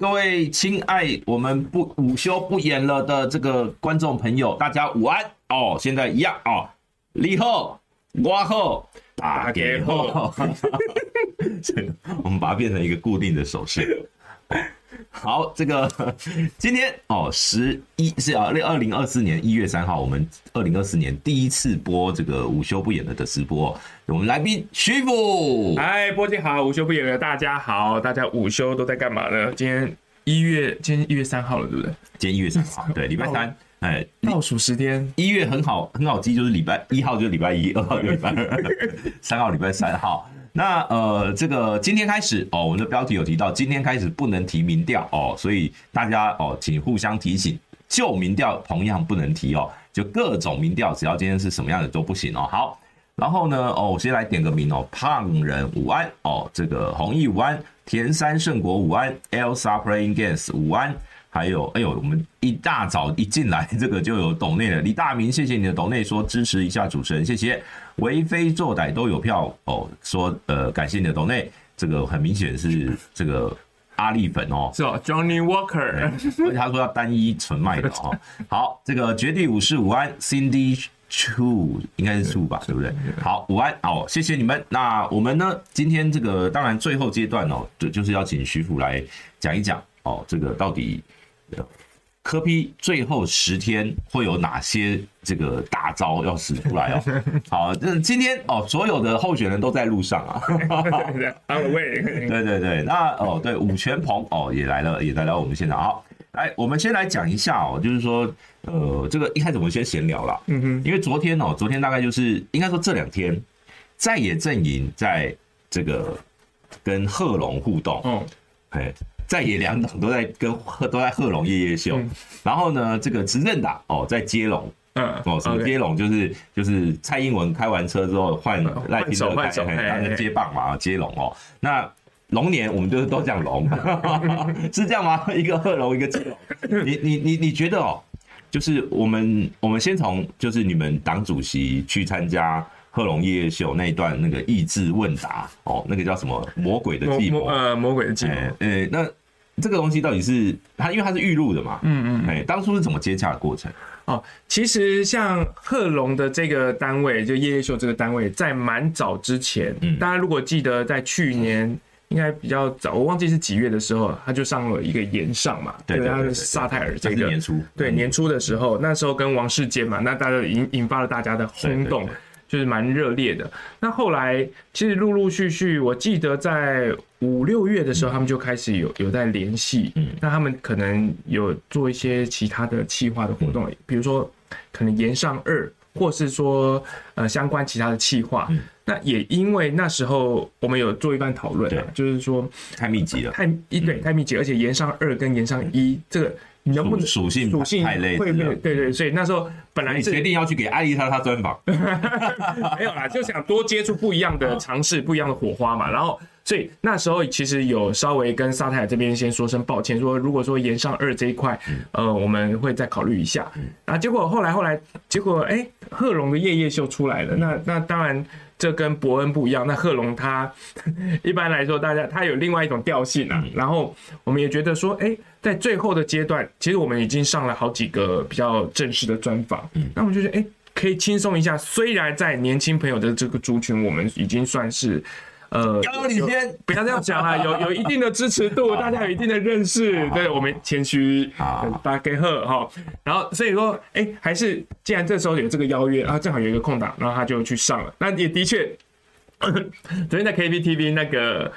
好，各位亲爱我们不午休不演了的这个观众朋友，大家午安哦。现在一样哦，你好，我好，大家好。我们把它变成一个固定的手势。好，这个 今天哦，十一是啊，二零二四年一月三号，我们二零二四年第一次播这个午休不演了的直播。我们来宾徐福，嗨，波姐好，午休不演了，大家好，大家午休都在干嘛呢？今天一月，今天一月三号了，对不对？今天一月三号，对，礼拜三，哎，倒数十天，一月很好，很好记，就是礼拜一号就是礼拜一，二号就礼拜二，三号礼拜三号。那呃，这个今天开始哦，我们的标题有提到，今天开始不能提民调哦，所以大家哦，请互相提醒，旧民调同样不能提哦，就各种民调，只要今天是什么样的都不行哦。好，然后呢，哦，我先来点个名哦，胖人午安哦，这个弘毅午安，田山圣国午安，Elsa Playing Games 午安。还有，哎呦，我们一大早一进来，这个就有抖内了。李大明，谢谢你的抖内，说支持一下主持人，谢谢。为非作歹都有票哦，说呃感谢你的抖内，这个很明显是这个阿力粉哦，是哦，Johnny Walker，而且他说要单一纯卖的哦。好，这个绝地武士午安，Cindy Chu 应该是 Chu 吧，对不对？好，午安哦，谢谢你们。那我们呢，今天这个当然最后阶段哦，就就是要请徐福来讲一讲哦，这个到底。柯 P 最后十天会有哪些这个大招要使出来哦？好，这今天哦，所有的候选人都在路上啊。对对 对，那哦对，武全鹏哦也来了，也来到我们现场。好，来，我们先来讲一下哦，就是说呃，这个一开始我们先闲聊了，嗯哼，因为昨天哦，昨天大概就是应该说这两天，在野阵营在这个跟贺龙互动，嗯，哎。在野两党都在跟贺都在贺龙夜夜秀，嗯、然后呢，这个执政党哦在接龙，嗯哦什么接龙就是、就是蔡英文开完车之后换赖清德开，然后接棒嘛接龙哦。那龙年我们就是都讲龙，是这样吗？一个贺龙一个接龙，你你你你觉得哦，就是我们我们先从就是你们党主席去参加。贺龙夜夜秀那一段那个意志问答哦，那个叫什么魔鬼的计谋？呃，魔鬼的计谋。呃、那这个东西到底是它，因为它是预录的嘛。嗯嗯。哎、欸，当初是怎么接洽的过程？哦，其实像贺龙的这个单位，就夜夜秀这个单位，在蛮早之前，嗯，大家如果记得，在去年应该比较早，我忘记是几月的时候，他就上了一个炎上嘛。对对对，对。萨泰尔这个年初，对年初的时候，那时候跟王世坚嘛，那大家引引发了大家的轰动。就是蛮热烈的。那后来其实陆陆续续，我记得在五六月的时候，他们就开始有有在联系。嗯，那他们可能有做一些其他的企划的活动，比如说可能延上二，或是说呃相关其他的企划。那也因为那时候我们有做一番讨论啊，就是说太密集了，太一对太密集，而且延上二跟延上一这个。你能不能属性属性太累？会对对，所以那时候本来是决定要去给艾丽莎她专访，没有啦，就想多接触不一样的尝试，不一样的火花嘛。然后，所以那时候其实有稍微跟萨泰尔这边先说声抱歉，说如果说延上二这一块，呃，我们会再考虑一下。啊，结果后来后来，结果哎，贺龙的夜夜秀出来了，那那当然。这跟伯恩不一样。那贺龙他 一般来说，大家他有另外一种调性啊。然后我们也觉得说，哎，在最后的阶段，其实我们已经上了好几个比较正式的专访。嗯那我们就觉得，哎，可以轻松一下。虽然在年轻朋友的这个族群，我们已经算是。呃，刚刚你先不要这样讲啦，有有一定的支持度，大家有一定的认识，对，我们谦虚，大家给贺哈。然后所以说，哎、欸，还是既然这时候有这个邀约，然后正好有一个空档，然后他就去上了。那也的确，昨天在 KPTV 那个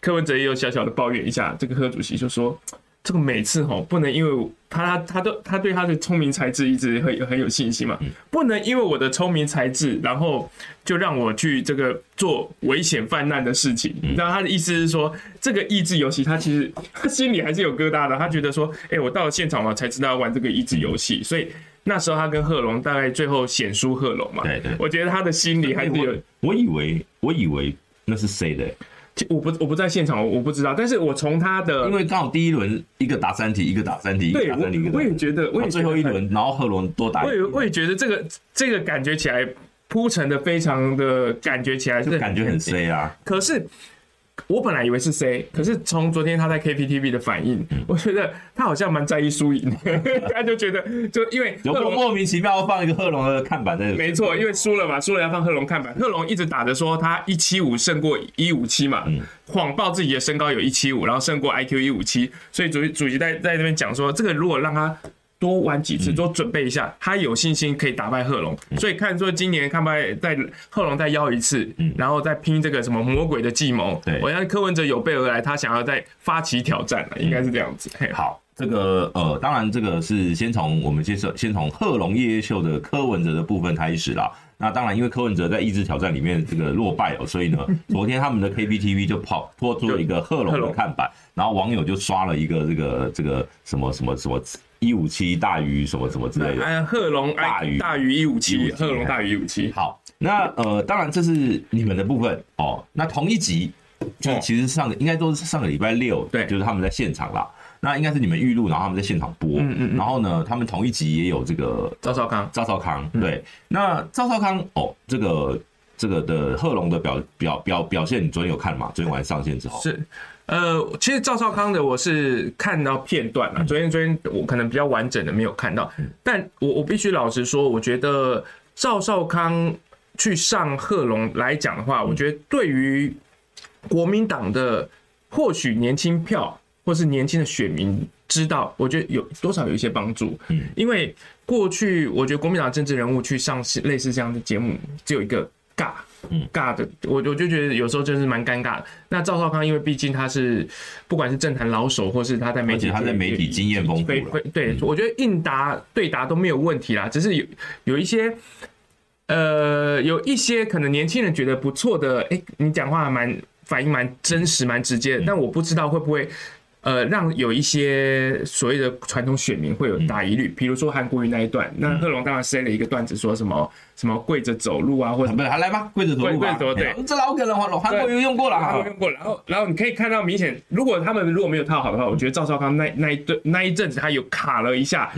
柯文哲也有小小的抱怨一下，这个贺主席就说。这个每次吼不能因为他他他都他对他的聪明才智一直很有很有信心嘛，不能因为我的聪明才智，然后就让我去这个做危险泛滥的事情。然后他的意思是说，这个益智游戏他其实 他心里还是有疙瘩的，他觉得说，哎，我到了现场嘛才知道要玩这个益智游戏，所以那时候他跟贺龙大概最后险输贺龙嘛。对对，我觉得他的心里还是有。我以为我以为那是谁的？我不我不在现场，我不知道。但是我从他的，因为刚好第一轮一个打三题，一个打三题，对，我我也觉得，我也最后一轮，然后贺龙多打一，我也我也觉得这个这个感觉起来铺陈的非常的感觉起来是感觉很衰啊。可是我本来以为是 C，可是从昨天他在 KPTV 的反应，我觉得他好像蛮在意输赢，他就觉得就因为有莫名其妙放一个贺龙的看板在，没错，因为输了嘛，输了要放贺龙看板。贺龙一直打着说他一七五胜过一五七嘛，谎报自己的身高有一七五，然后胜过 IQ 一五七，所以主席主席在在那边讲说，这个如果让他。多玩几次，多准备一下，他有信心可以打败贺龙。所以看说今年看败在贺龙再邀一次，然后再拼这个什么魔鬼的计谋。对，我相信柯文哲有备而来，他想要再发起挑战了，应该是这样子。好，这个呃，当然这个是先从我们先说，先从贺龙夜夜秀的柯文哲的部分开始啦。那当然，因为柯文哲在意志挑战里面这个落败了，所以呢，昨天他们的 KPTV 就跑拖出了一个贺龙的看板，然后网友就刷了一个这个这个什么什么什么。一五七大于什么什么之类的，哎呀，贺龙大于大于一五七，贺龙大于一五七。好，那呃，当然这是你们的部分哦。那同一集就其实上个应该都是上个礼拜六，对，就是他们在现场啦。那应该是你们预录，然后他们在现场播。嗯嗯。然后呢，他们同一集也有这个赵少康，赵少康。对，那赵少康哦，这个这个的贺龙的表表表表现，你昨天有看吗？昨天晚上上线之后是。呃，其实赵少康的我是看到片段了，昨天昨天我可能比较完整的没有看到，但我我必须老实说，我觉得赵少康去上贺龙来讲的话，我觉得对于国民党的或许年轻票或是年轻的选民知道，我觉得有多少有一些帮助，嗯。因为过去我觉得国民党政治人物去上类似这样的节目，只有一个尬。嗯，尬的，我我就觉得有时候就是蛮尴尬的。那赵少康，因为毕竟他是不管是政坛老手，或是他在媒体，他在媒体经验丰富，对，我觉得应答对答都没有问题啦。只是有有一些，呃，有一些可能年轻人觉得不错的，哎，你讲话蛮反应蛮真实、蛮直接的，但我不知道会不会。呃，让有一些所谓的传统选民会有大疑虑，比如说韩国瑜那一段，那贺龙当然塞了一个段子，说什么什么跪着走路啊，或者不是还来吧，跪着走路，跪着走，对，这老梗了，韩国瑜用过了，韩国瑜用过了，然后然后你可以看到明显，如果他们如果没有套好的话，我觉得赵少康那那一段那一阵子他有卡了一下，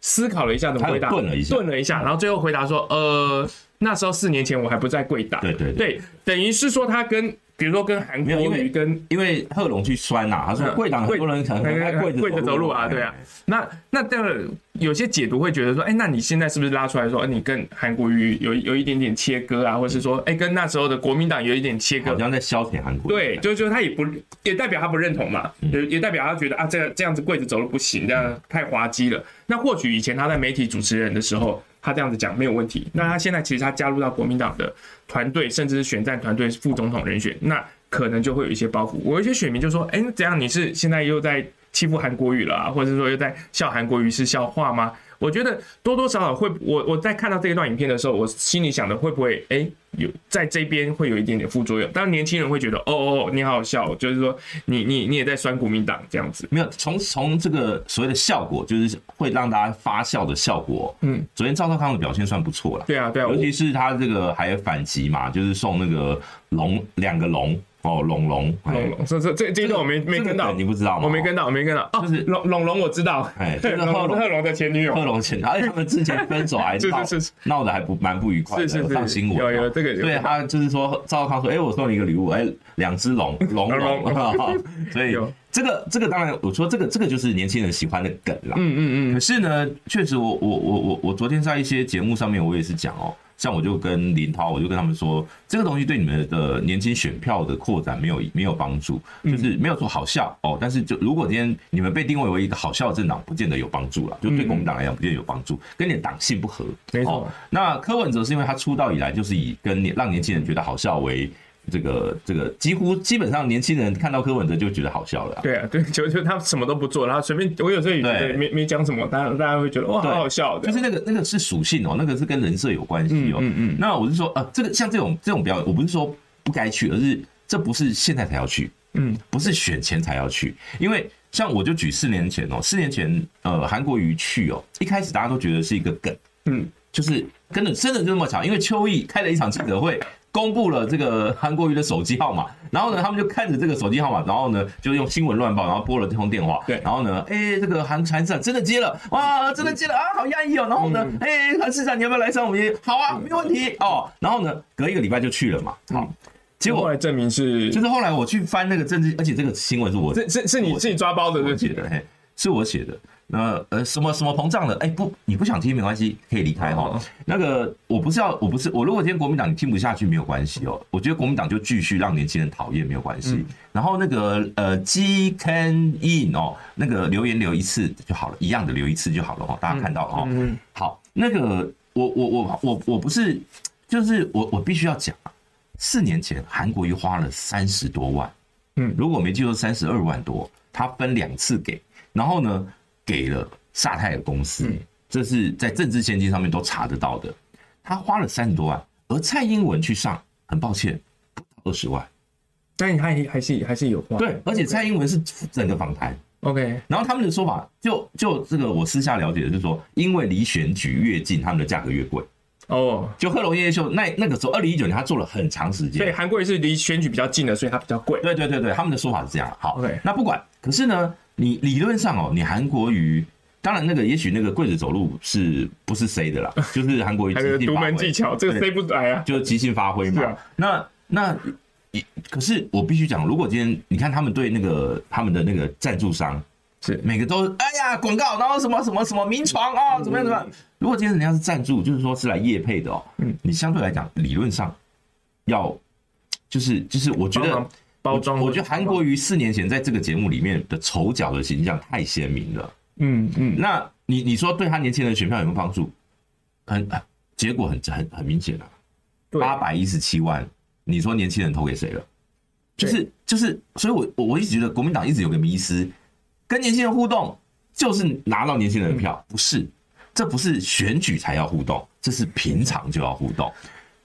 思考了一下怎么回答，顿了一下，顿了一下，然后最后回答说，呃，那时候四年前我还不在跪打，对对。对，等于是说他跟。比如说跟韩国瑜跟因为贺龙去酸呐、啊，他说贵党很多人可能跪着跪着走路啊，对啊。那那这个有些解读会觉得说，哎，那你现在是不是拉出来说，你跟韩国瑜有有一点点切割啊，或是说，哎，跟那时候的国民党有一点切割，好像在消遣韩国瑜。对，就就他也不也代表他不认同嘛，也也代表他觉得啊，这样这样子跪着走路不行，这样太滑稽了。那或许以前他在媒体主持人的时候。他这样子讲没有问题。那他现在其实他加入到国民党的团队，甚至是选战团队副总统人选，那可能就会有一些包袱。我有一些选民就说：“哎，怎样？你是现在又在欺负韩国语了啊？或者说又在笑韩国语是笑话吗？”我觉得多多少少会，我我在看到这一段影片的时候，我心里想的会不会，哎、欸，有在这边会有一点点副作用。当然，年轻人会觉得，哦哦，你好好笑，就是说你你你也在酸国民党这样子。没有，从从这个所谓的效果，就是会让大家发笑的效果。嗯，昨天赵少康的表现算不错了。对啊，对啊，尤其是他这个还有反击嘛，就是送那个龙两个龙。哦，龙龙龙龙，这这这这一段我没没跟到，你不知道吗？我没跟到，我没跟到。就是龙龙龙，我知道，哎，贺龙贺龙的前女友，贺龙前，而且他们之前分手还 闹闹得还不蛮不愉快的，上新闻。有有这个，对他就是说赵少康说，哎，我送你一个礼物，哎，两只龙龙龙，所以这个这个当然，我说这个这个就是年轻人喜欢的梗啦。嗯嗯嗯。可是呢，确实我我我我我昨天在一些节目上面，我也是讲哦。像我就跟林涛，我就跟他们说，这个东西对你们的年轻选票的扩展没有没有帮助，就是没有说好笑哦。但是就如果今天你们被定位为一个好笑的政党，不见得有帮助了。就对国民党来讲，不见得有帮助，跟你的党性不合。没错。那柯文哲是因为他出道以来就是以跟年让年轻人觉得好笑为。这个这个几乎基本上年轻人看到柯文哲就觉得好笑了。对啊，对，就就他什么都不做，然后随便我有时候也觉得没没讲什么，大家大家会觉得哇，好好笑。就是那个那个是属性哦，那个是跟人设有关系哦。嗯嗯。那我是说，呃，这个像这种这种表演，我不是说不该去，而是这不是现在才要去，嗯，不是选前才要去，因为像我就举四年前哦，四年前呃韩国瑜去哦，一开始大家都觉得是一个梗，嗯，就是跟着真的就那么巧，因为邱毅开了一场记者会。公布了这个韩国瑜的手机号码，然后呢，他们就看着这个手机号码，然后呢，就用新闻乱报，然后拨了这通电话。对，然后呢，哎，这个韩韩市长真的接了，哇，真的接了啊，好压抑哦。然后呢，哎，韩市长你要不要来上我们？好啊，没问题哦。然后呢，隔一个礼拜就去了嘛。好，结果后来证明是，就是后来我去翻那个政治，而且这个新闻是我是是是你自己抓包的，我写的，嘿，是我写的。那呃什么什么膨胀的？哎、欸、不，你不想听没关系，可以离开哈。那个我不是要，我不是我。如果今天国民党你听不下去没有关系哦，我觉得国民党就继续让年轻人讨厌没有关系。嗯、然后那个呃 G Can In 哦，那个留言留一次就好了，一样的留一次就好了哈。大家看到了哈。嗯嗯、好，那个我我我我我不是，就是我我必须要讲啊。四年前韩国瑜花了三十多万，嗯，如果没记错三十二万多，他分两次给，然后呢？给了萨泰尔公司，这是在政治献金上面都查得到的。他花了三十多万，而蔡英文去上，很抱歉，不到二十万。但是他还是还是有花。对，而且蔡英文是整个访谈。OK，然后他们的说法，就就这个我私下了解的，就是说，因为离选举越近，他们的价格越贵。哦，就贺龙夜夜秀那那个时候，二零一九年他做了很长时间。对，韩国也是离选举比较近的，所以它比较贵。对对对对，他们的说法是这样。好，OK，那不管，可是呢？你理论上哦，你韩国瑜，当然那个也许那个跪着走路是不是 C 的啦？就是韩国瑜还有独门技巧，这个 C 不来啊，就是即兴发挥嘛。啊、那那可是我必须讲，如果今天你看他们对那个他们的那个赞助商是每个都哎呀广告，然后什么什么什么名床啊，怎么样怎么样？如果今天人家是赞助，就是说是来业配的哦，嗯，你相对来讲理论上要就是就是我觉得。包装，我觉得韩国瑜四年前在这个节目里面的丑角的形象太鲜明了。嗯嗯，那你你说对他年轻人选票有没有帮助？很，结果很很很明显啊，八百一十七万，你说年轻人投给谁了？就是就是，所以我我我一直觉得国民党一直有个迷思，跟年轻人互动就是拿到年轻人的票，不是，这不是选举才要互动，这是平常就要互动。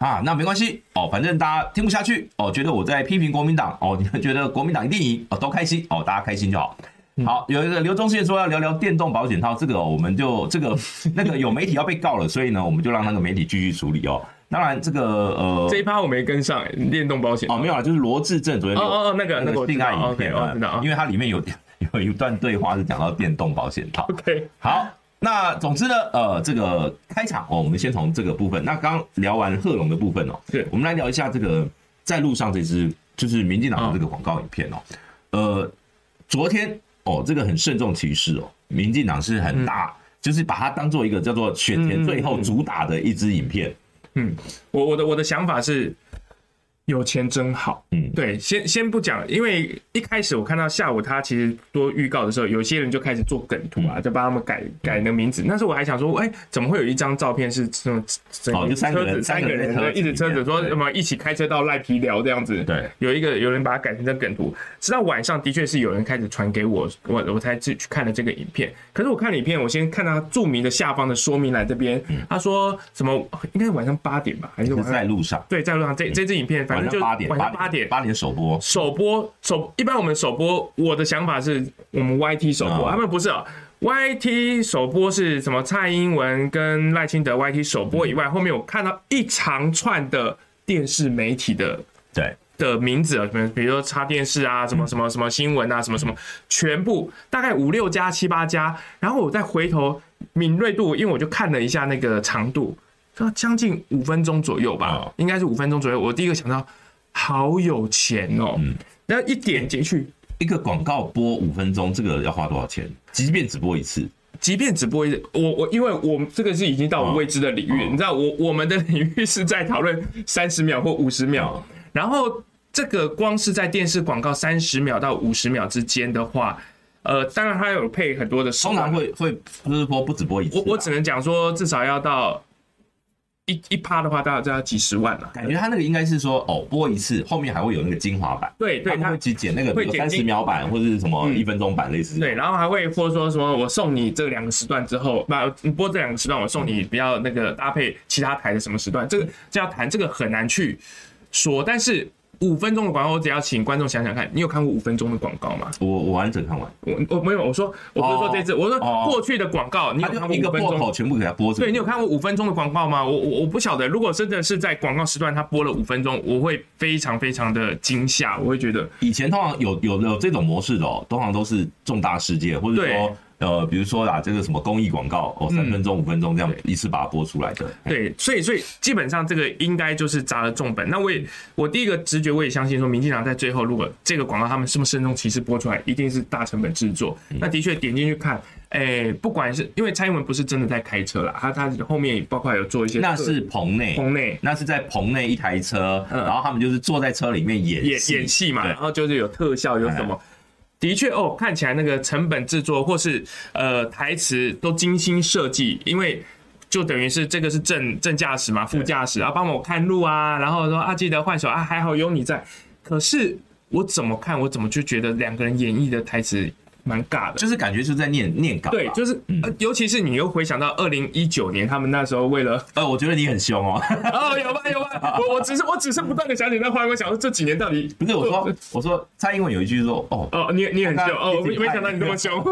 啊，那没关系哦，反正大家听不下去哦，觉得我在批评国民党哦，你们觉得国民党一定赢哦，都开心哦，大家开心就好。好，有一个刘忠宪说要聊聊电动保险套，这个我们就这个 那个有媒体要被告了，所以呢，我们就让那个媒体继续处理哦。当然，这个呃，这一趴我没跟上，电动保险哦，没有啊，就是罗志正昨天哦哦那个那个性爱影片啊，因为它里面有 有一段对话是讲到电动保险套。OK，好。那总之呢，呃，这个开场哦，我们先从这个部分。那刚聊完贺龙的部分哦，对，我们来聊一下这个在路上这支就是民进党的这个广告影片哦。呃，昨天哦，这个很慎重其事哦，民进党是很大，就是把它当做一个叫做选前最后主打的一支影片。嗯，我我的我的想法是。有钱真好，嗯，对，先先不讲，因为一开始我看到下午他其实做预告的时候，有些人就开始做梗图啊，就帮他们改改那个名字。那时候我还想说，哎，怎么会有一张照片是这种哦，就三个人，三个人一直车子说什么一起开车到赖皮寮这样子，对，有一个有人把它改成这梗图。直到晚上，的确是有人开始传给我，我我才去去看了这个影片。可是我看了影片，我先看到著名的下方的说明栏这边，他说什么？应该是晚上八点吧，还是晚上在路上？对，在路上。这这支影片。反正就八点，晚上八点，八点首播。首播首，一般我们首播，我的想法是我们 YT 首播，他们不是啊。YT 首播是什么？蔡英文跟赖清德 YT 首播以外，后面我看到一长串的电视媒体的对的名字啊，什么比如说插电视啊，什么什么什么新闻啊，什么什么，全部大概五六家、七八家。然后我再回头敏锐度，因为我就看了一下那个长度。将近五分钟左右吧，应该是五分钟左右。我第一个想到，好有钱哦。嗯，那一点进去，一个广告播五分钟，这个要花多少钱？即便只播一次，即便只播一次，我我因为我们这个是已经到未知的领域，你知道，我我们的领域是在讨论三十秒或五十秒，然后这个光是在电视广告三十秒到五十秒之间的话，呃，当然它有配很多的，通常会会不是播不止播一次，我我只能讲说至少要到。一一趴的话，大概就要几十万了。感觉他那个应该是说，哦，播一次，后面还会有那个精华版。对对，他会去剪那个，比如三十秒版或者是什么一分钟版类似。对，然后还会或者说什么，我送你这两个时段之后，不，播这两个时段，我送你比较那个搭配其他台的什么时段，这个这要谈这个很难去说，但是。五分钟的广告，我只要请观众想想看，你有看过五分钟的广告吗？我我完整看完。我我没有，我说我不是说这次，我说过去的广告，你有看过五分钟？全部给他播。对，你有看过五分钟的广告吗？我我我不晓得，如果真的是在广告时段他播了五分钟，我会非常非常的惊吓，我会觉得以前通常有有有这种模式的哦，通常都是重大事件，或者说呃，比如说啦，这个什么公益广告哦，三分钟、五分钟这样一次把它播出来的。对，所以所以基本上这个应该就是砸了重本。那我也我第一个直觉我也相信说，民进党在最后如果这个广告他们是不是慎重其事播出来，一定是大成本制作。那的确点进去看。哎、欸，不管是因为蔡英文不是真的在开车啦，他他后面包括有做一些，那是棚内，棚内那是在棚内一台车，嗯，然后他们就是坐在车里面演演演戏嘛，然后就是有特效有什么，的确哦，看起来那个成本制作或是呃台词都精心设计，因为就等于是这个是正正驾驶嘛，副驾驶啊帮我看路啊，然后说啊记得换手啊，还好有你在，可是我怎么看我怎么就觉得两个人演绎的台词。蛮尬的，就是感觉就是在念念稿。对，就是，尤其是你又回想到二零一九年，他们那时候为了，呃，我觉得你很凶哦。哦，有吧，有吧。我我只是我只是不断的想起那话，我想说这几年到底不是我说我说蔡英文有一句说哦哦，你你很凶哦，我没想到你那么凶，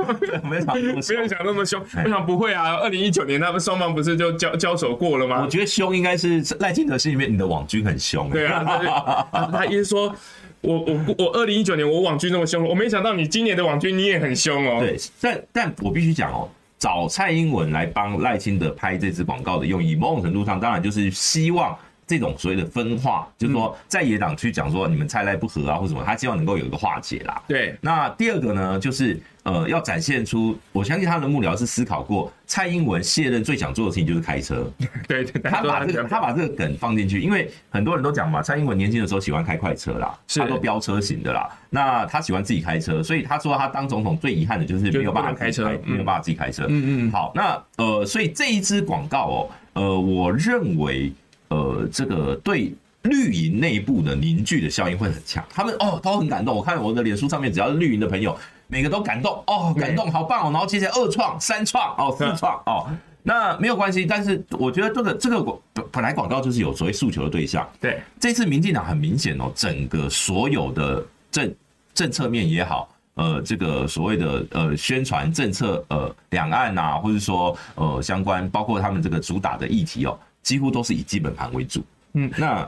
没想 没有想那么凶，我想不会啊。二零一九年他们双方不是就交交手过了吗？我觉得凶应该是赖清德心里面你的网军很凶。对啊，他他意思说。我我我二零一九年我网军那么凶，我没想到你今年的网军你也很凶哦。对，但但我必须讲哦，找蔡英文来帮赖清德拍这支广告的用意，某种程度上当然就是希望。这种所谓的分化，就是说在野党去讲说你们蔡赖不和啊，或什么，他希望能够有一个化解啦。对。那第二个呢，就是呃，要展现出，我相信他的幕僚是思考过，蔡英文卸任最想做的事情就是开车。对对。他把这个他把这个梗放进去，因为很多人都讲嘛，蔡英文年轻的时候喜欢开快车啦，他都飙车型的啦。那他喜欢自己开车，所以他说他当总统最遗憾的就是没有办法开车，没有办法自己开车。嗯嗯。好，那呃，所以这一支广告哦，呃，我认为。呃，这个对绿营内部的凝聚的效应会很强，他们哦都很感动。我看我的脸书上面，只要是绿营的朋友，每个都感动哦，感动，好棒哦。然后接下来二创、三创哦、四创哦，那没有关系。但是我觉得这个这个广本来广告就是有所谓诉求的对象。对，这次民进党很明显哦，整个所有的政政策面也好，呃，这个所谓的呃宣传政策，呃，两岸啊，或者说呃相关，包括他们这个主打的议题哦。几乎都是以基本盘为主，嗯，那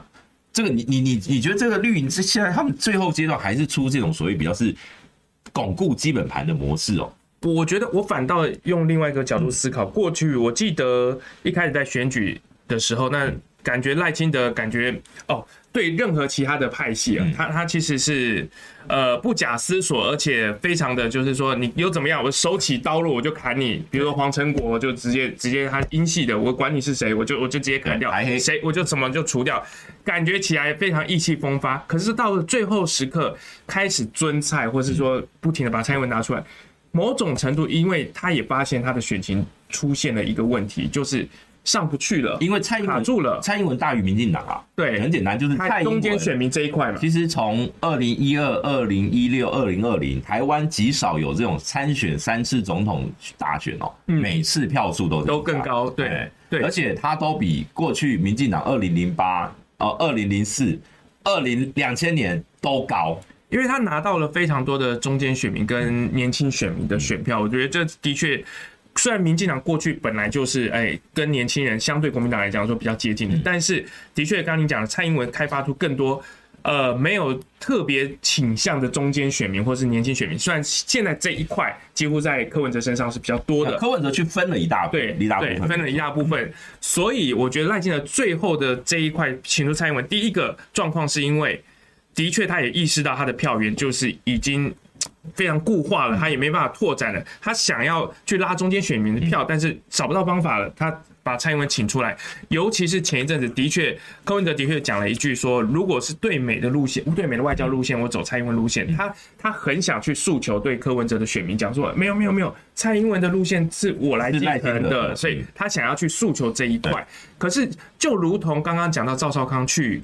这个你你你你觉得这个绿营是现在他们最后阶段还是出这种所谓比较是巩固基本盘的模式哦？我觉得我反倒用另外一个角度思考，过去我记得一开始在选举的时候，那感觉赖清德感觉哦。对任何其他的派系啊，他他其实是呃不假思索，而且非常的就是说，你又怎么样，我手起刀落我就砍你。比如说黄成国就直接直接他英系的，我管你是谁，我就我就直接砍掉，谁我就怎么就除掉，感觉起来非常意气风发。可是到了最后时刻开始尊菜，或是说不停的把蔡英文拿出来，某种程度，因为他也发现他的选情出现了一个问题，就是。上不去了，因为蔡英文卡住了。蔡英文大于民进党啊，对，很简单，就是中间选民这一块嘛。其实从二零一二、二零一六、二零二零，台湾极少有这种参选三次总统大选哦，每次票数都都更高，对对，而且他都比过去民进党二零零八、呃二零零四、二零两千年都高，因为他拿到了非常多的中间选民跟年轻选民的选票，我觉得这的确。虽然民进党过去本来就是哎，跟年轻人相对国民党来讲说比较接近的，但是的确，刚刚你讲的蔡英文开发出更多呃没有特别倾向的中间选民或是年轻选民。虽然现在这一块几乎在柯文哲身上是比较多的，柯文哲去分了一大对一大部分，分了一大部分。所以我觉得赖清德最后的这一块请出蔡英文，第一个状况是因为的确他也意识到他的票源就是已经。非常固化了，他也没办法拓展了。他想要去拉中间选民的票，但是找不到方法了。他把蔡英文请出来，尤其是前一阵子，的确柯文哲的确讲了一句说，如果是对美的路线，对美的外交路线，我走蔡英文路线。他他很想去诉求对柯文哲的选民讲说，没有没有没有，蔡英文的路线是我来继承的，所以他想要去诉求这一块。可是就如同刚刚讲到赵少康去。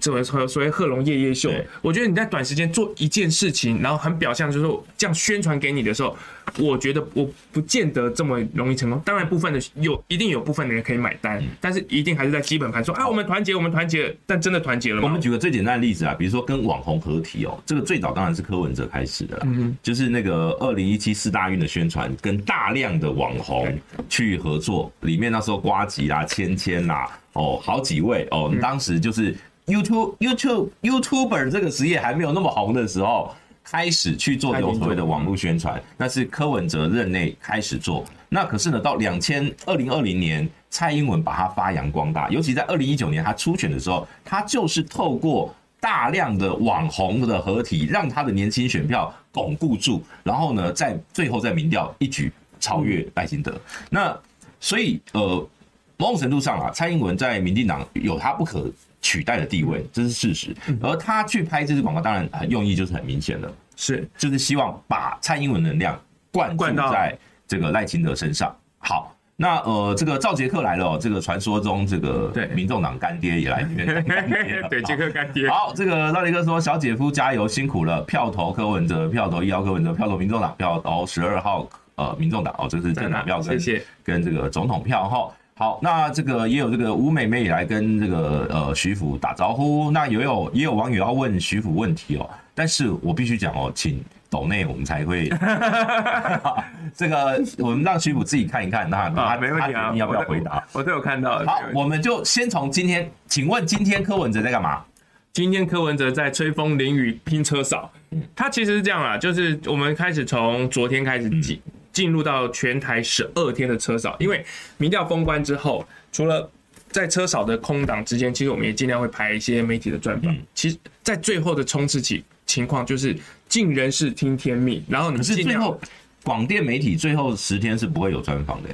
这为所谓贺龙夜夜秀，我觉得你在短时间做一件事情，然后很表象，就是说这样宣传给你的时候，我觉得我不见得这么容易成功。当然，部分的有一定有部分的人可以买单，但是一定还是在基本盘说啊，我们团结，我们团结，但真的团结了吗？我们举个最简单的例子啊，比如说跟网红合体哦，这个最早当然是柯文哲开始的啦，就是那个二零一七四大运的宣传，跟大量的网红去合作，里面那时候瓜吉啦、芊芊啦，哦，好几位哦，当时就是。YouTube YouTube YouTuber 这个职业还没有那么红的时候，开始去做有所谓的网络宣传，那是柯文哲任内开始做。那可是呢，到两千二零二零年，蔡英文把它发扬光大，尤其在二零一九年他初选的时候，他就是透过大量的网红的合体，让他的年轻选票巩固住，然后呢，在最后在民调一举超越赖清德。那所以呃，某种程度上啊，蔡英文在民进党有他不可取代的地位，这是事实。而他去拍这支广告，当然很用意就是很明显的，是就是希望把蔡英文能量灌注在这个赖清德身上。好，那呃，这个赵杰克来了，这个传说中这个对民众党干爹也来 对杰克干爹。好，这个赵杰克说：“小姐夫加油，辛苦了！票投柯文哲，票投一号柯文哲，票投民众党，票投十二号呃民众党哦，这是政党票跟谢谢跟这个总统票哈。”好，那这个也有这个吴美美也来跟这个呃徐福打招呼。那也有也有网友要问徐福问题哦，但是我必须讲哦，请抖内我们才会 这个，我们让徐福自己看一看，那他没问题啊，你要不要回答？我都有看到。好，我们就先从今天，请问今天柯文哲在干嘛？今天柯文哲在吹风淋雨拼车少。他其实是这样啦，就是我们开始从昨天开始进。入到全台十二天的车少，因为民调封关之后，除了在车少的空档之间，其实我们也尽量会排一些媒体的专访。其实，在最后的冲刺期情况，就是尽人事听天命。然后你是最后广电媒体最后十天是不会有专访的。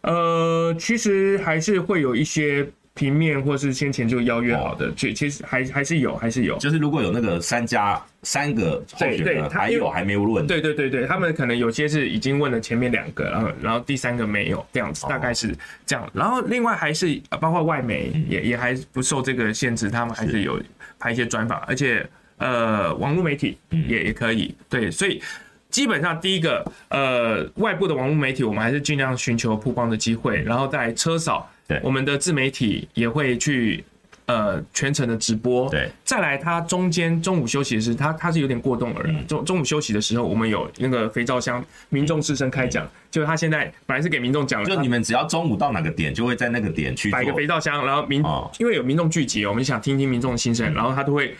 呃，其实还是会有一些。平面或是先前就邀约好的，其其实还还是有，还是有。就是如果有那个三家三个候选人，还有还没有问。对对对对，他们可能有些是已经问了前面两个，然后然后第三个没有这样子，大概是这样。然后另外还是包括外媒也也还不受这个限制，他们还是有拍一些专访，而且呃网络媒体也也可以。对，所以基本上第一个呃外部的网络媒体，我们还是尽量寻求曝光的机会，然后在车少。对，我们的自媒体也会去，呃，全程的直播。对，再来，他中间中午休息的时候，他他是有点过动儿。中中午休息的时候，我们有那个肥皂箱民众师生开讲，就是他现在本来是给民众讲的，就你们只要中午到哪个点，就会在那个点去摆个肥皂箱，然后民因为有民众聚集，我们想听听民众的心声，然后他都会。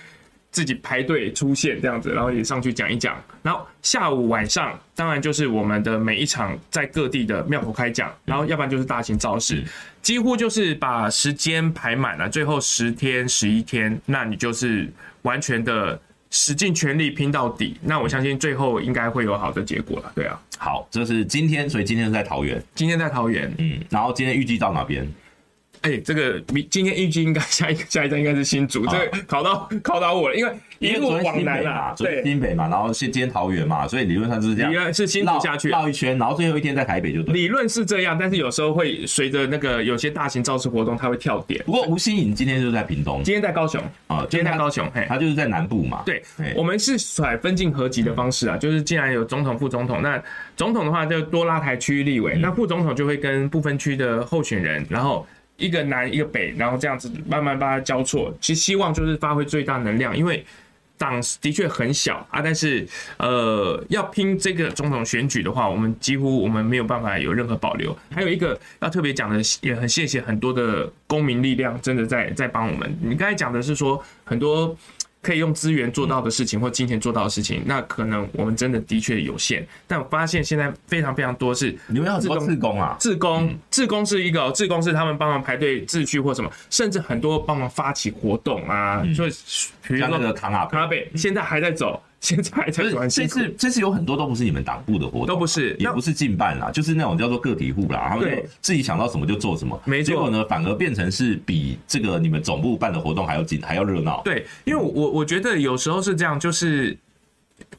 自己排队出现这样子，然后也上去讲一讲。然后下午晚上，当然就是我们的每一场在各地的庙口开讲，然后要不然就是大型造势，几乎就是把时间排满了。最后十天、十一天，那你就是完全的使尽全力拼到底。那我相信最后应该会有好的结果了。对啊，好，这是今天，所以今天是在桃园。今天在桃园，嗯，然后今天预计到哪边？哎、欸，这个明今天预计应该 下一个下一站应该是新竹，这个考到考到我了，因为一路往南嘛，对，新北嘛，然后先今天桃园嘛，所以理论上就是这样，理论是新竹下去绕一圈，然后最后一天在台北就对。理论是这样，但是有时候会随着那个有些大型造势活动，它会跳点。不过吴欣颖今天就在屏东，今天在高雄啊，今天在高雄，嘿，他就是在南部嘛。对，我们是甩分进合集的方式啊，就是既然有总统、副总统，那总统的话就多拉台区域立委，那副总统就会跟不分区的候选人，然后。一个南一个北，然后这样子慢慢把它交错，其实希望就是发挥最大能量，因为党的确很小啊，但是呃要拼这个总统选举的话，我们几乎我们没有办法有任何保留。还有一个要特别讲的，也很谢谢很多的公民力量，真的在在帮我们。你刚才讲的是说很多。可以用资源做到的事情，或金钱做到的事情，那可能我们真的的确有限。但我发现现在非常非常多是你们要做志工啊，自工，自工是一个，自工是他们帮忙排队秩序或什么，甚至很多帮忙发起活动啊。所以，比如说那个卡纳卡贝，现在还在走。现在这次这次有很多都不是你们党部的活动，都不是，也不是竞办啦，就是那种叫做个体户啦，他们自己想到什么就做什么。结果呢，反而变成是比这个你们总部办的活动还要紧，还要热闹。对，因为我我觉得有时候是这样，就是。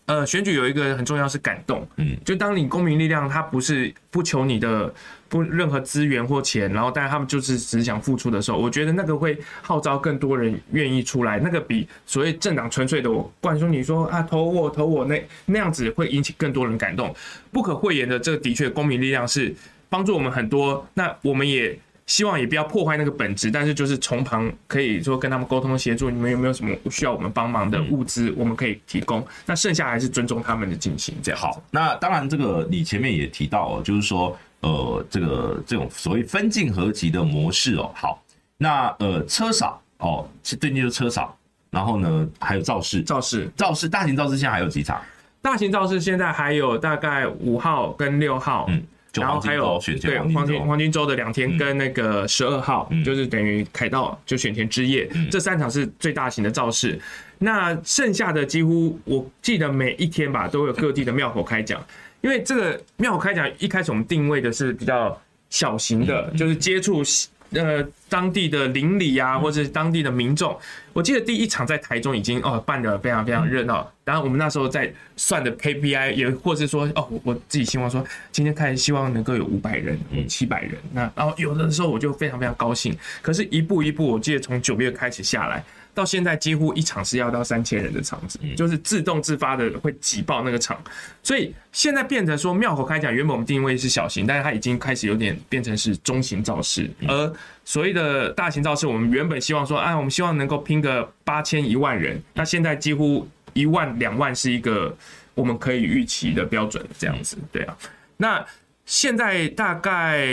呃，选举有一个很重要是感动，嗯，就当你公民力量他不是不求你的不任何资源或钱，然后但是他们就是只想付出的时候，我觉得那个会号召更多人愿意出来，那个比所谓政党纯粹的我灌输你说啊投我投我那那样子会引起更多人感动，不可讳言的，这个的确公民力量是帮助我们很多，那我们也。希望也不要破坏那个本质，但是就是从旁可以说跟他们沟通协助，你们有没有什么需要我们帮忙的物资，我们可以提供。那剩下还是尊重他们的进行这。好，那当然这个你前面也提到哦，就是说呃这个这种所谓分进合集的模式哦。好，那呃车少哦，最近就是车少，然后呢，还有造势，造势，造势，大型造势现在还有几场？大型造势现在还有大概五号跟六号，嗯，然后还有对黄金黄金周的两天跟那个十二号，嗯、就是等于凯道就选前之夜，嗯、这三场是最大型的造势。那剩下的几乎我记得每一天吧，都有各地的庙口开讲，因为这个庙口开讲一开始我们定位的是比较小型的，就是接触。呃，当地的邻里啊，或者是当地的民众，我记得第一场在台中已经哦办得非常非常热闹。然后我们那时候在算的 KPI 也，或是说哦，我自己希望说今天开始希望能够有五百人、七百人。那然后有的时候我就非常非常高兴。可是，一步一步，我记得从九月开始下来。到现在几乎一场是要到三千人的场子，就是自动自发的会挤爆那个场，所以现在变成说庙口开讲，原本我们定位是小型，但是它已经开始有点变成是中型造势，而所谓的大型造势，我们原本希望说，啊，我们希望能够拼个八千一万人，那现在几乎一万两万是一个我们可以预期的标准，这样子，对啊，那现在大概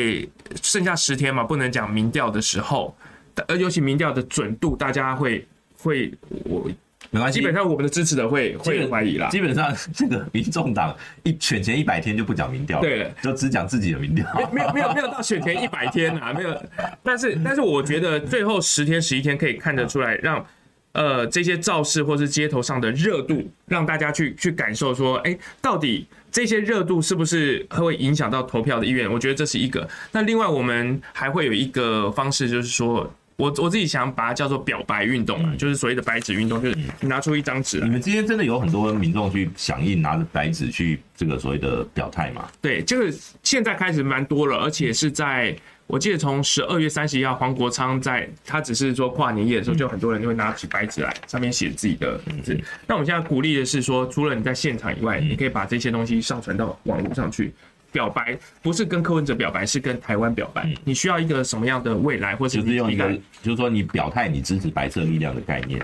剩下十天嘛，不能讲民调的时候。而尤其民调的准度，大家会会我没关系，基本上我们的支持者会会怀疑啦。基本上这个民众党一选前一百天就不讲民调，对了，就只讲自己的民调。没有没有没有到选前一百天啊，没有。但是但是我觉得最后十天十一天可以看得出来，让呃这些造势或是街头上的热度，让大家去去感受说，哎，到底。这些热度是不是会影响到投票的意愿？我觉得这是一个。那另外，我们还会有一个方式，就是说我我自己想把它叫做表白运动啊，就是所谓的白纸运动，就是你拿出一张纸。你们今天真的有很多民众去响应，拿着白纸去这个所谓的表态吗？对，这个现在开始蛮多了，而且是在。我记得从十二月三十一号，黄国昌在他只是说跨年夜的时候，就很多人就会拿起白纸来，上面写自己的名字。那我们现在鼓励的是说，除了你在现场以外，你可以把这些东西上传到网络上去表白，不是跟柯文哲表白，是跟台湾表白。你需要一个什么样的未来，或者是用一个，就是说你表态，你支持白色力量的概念。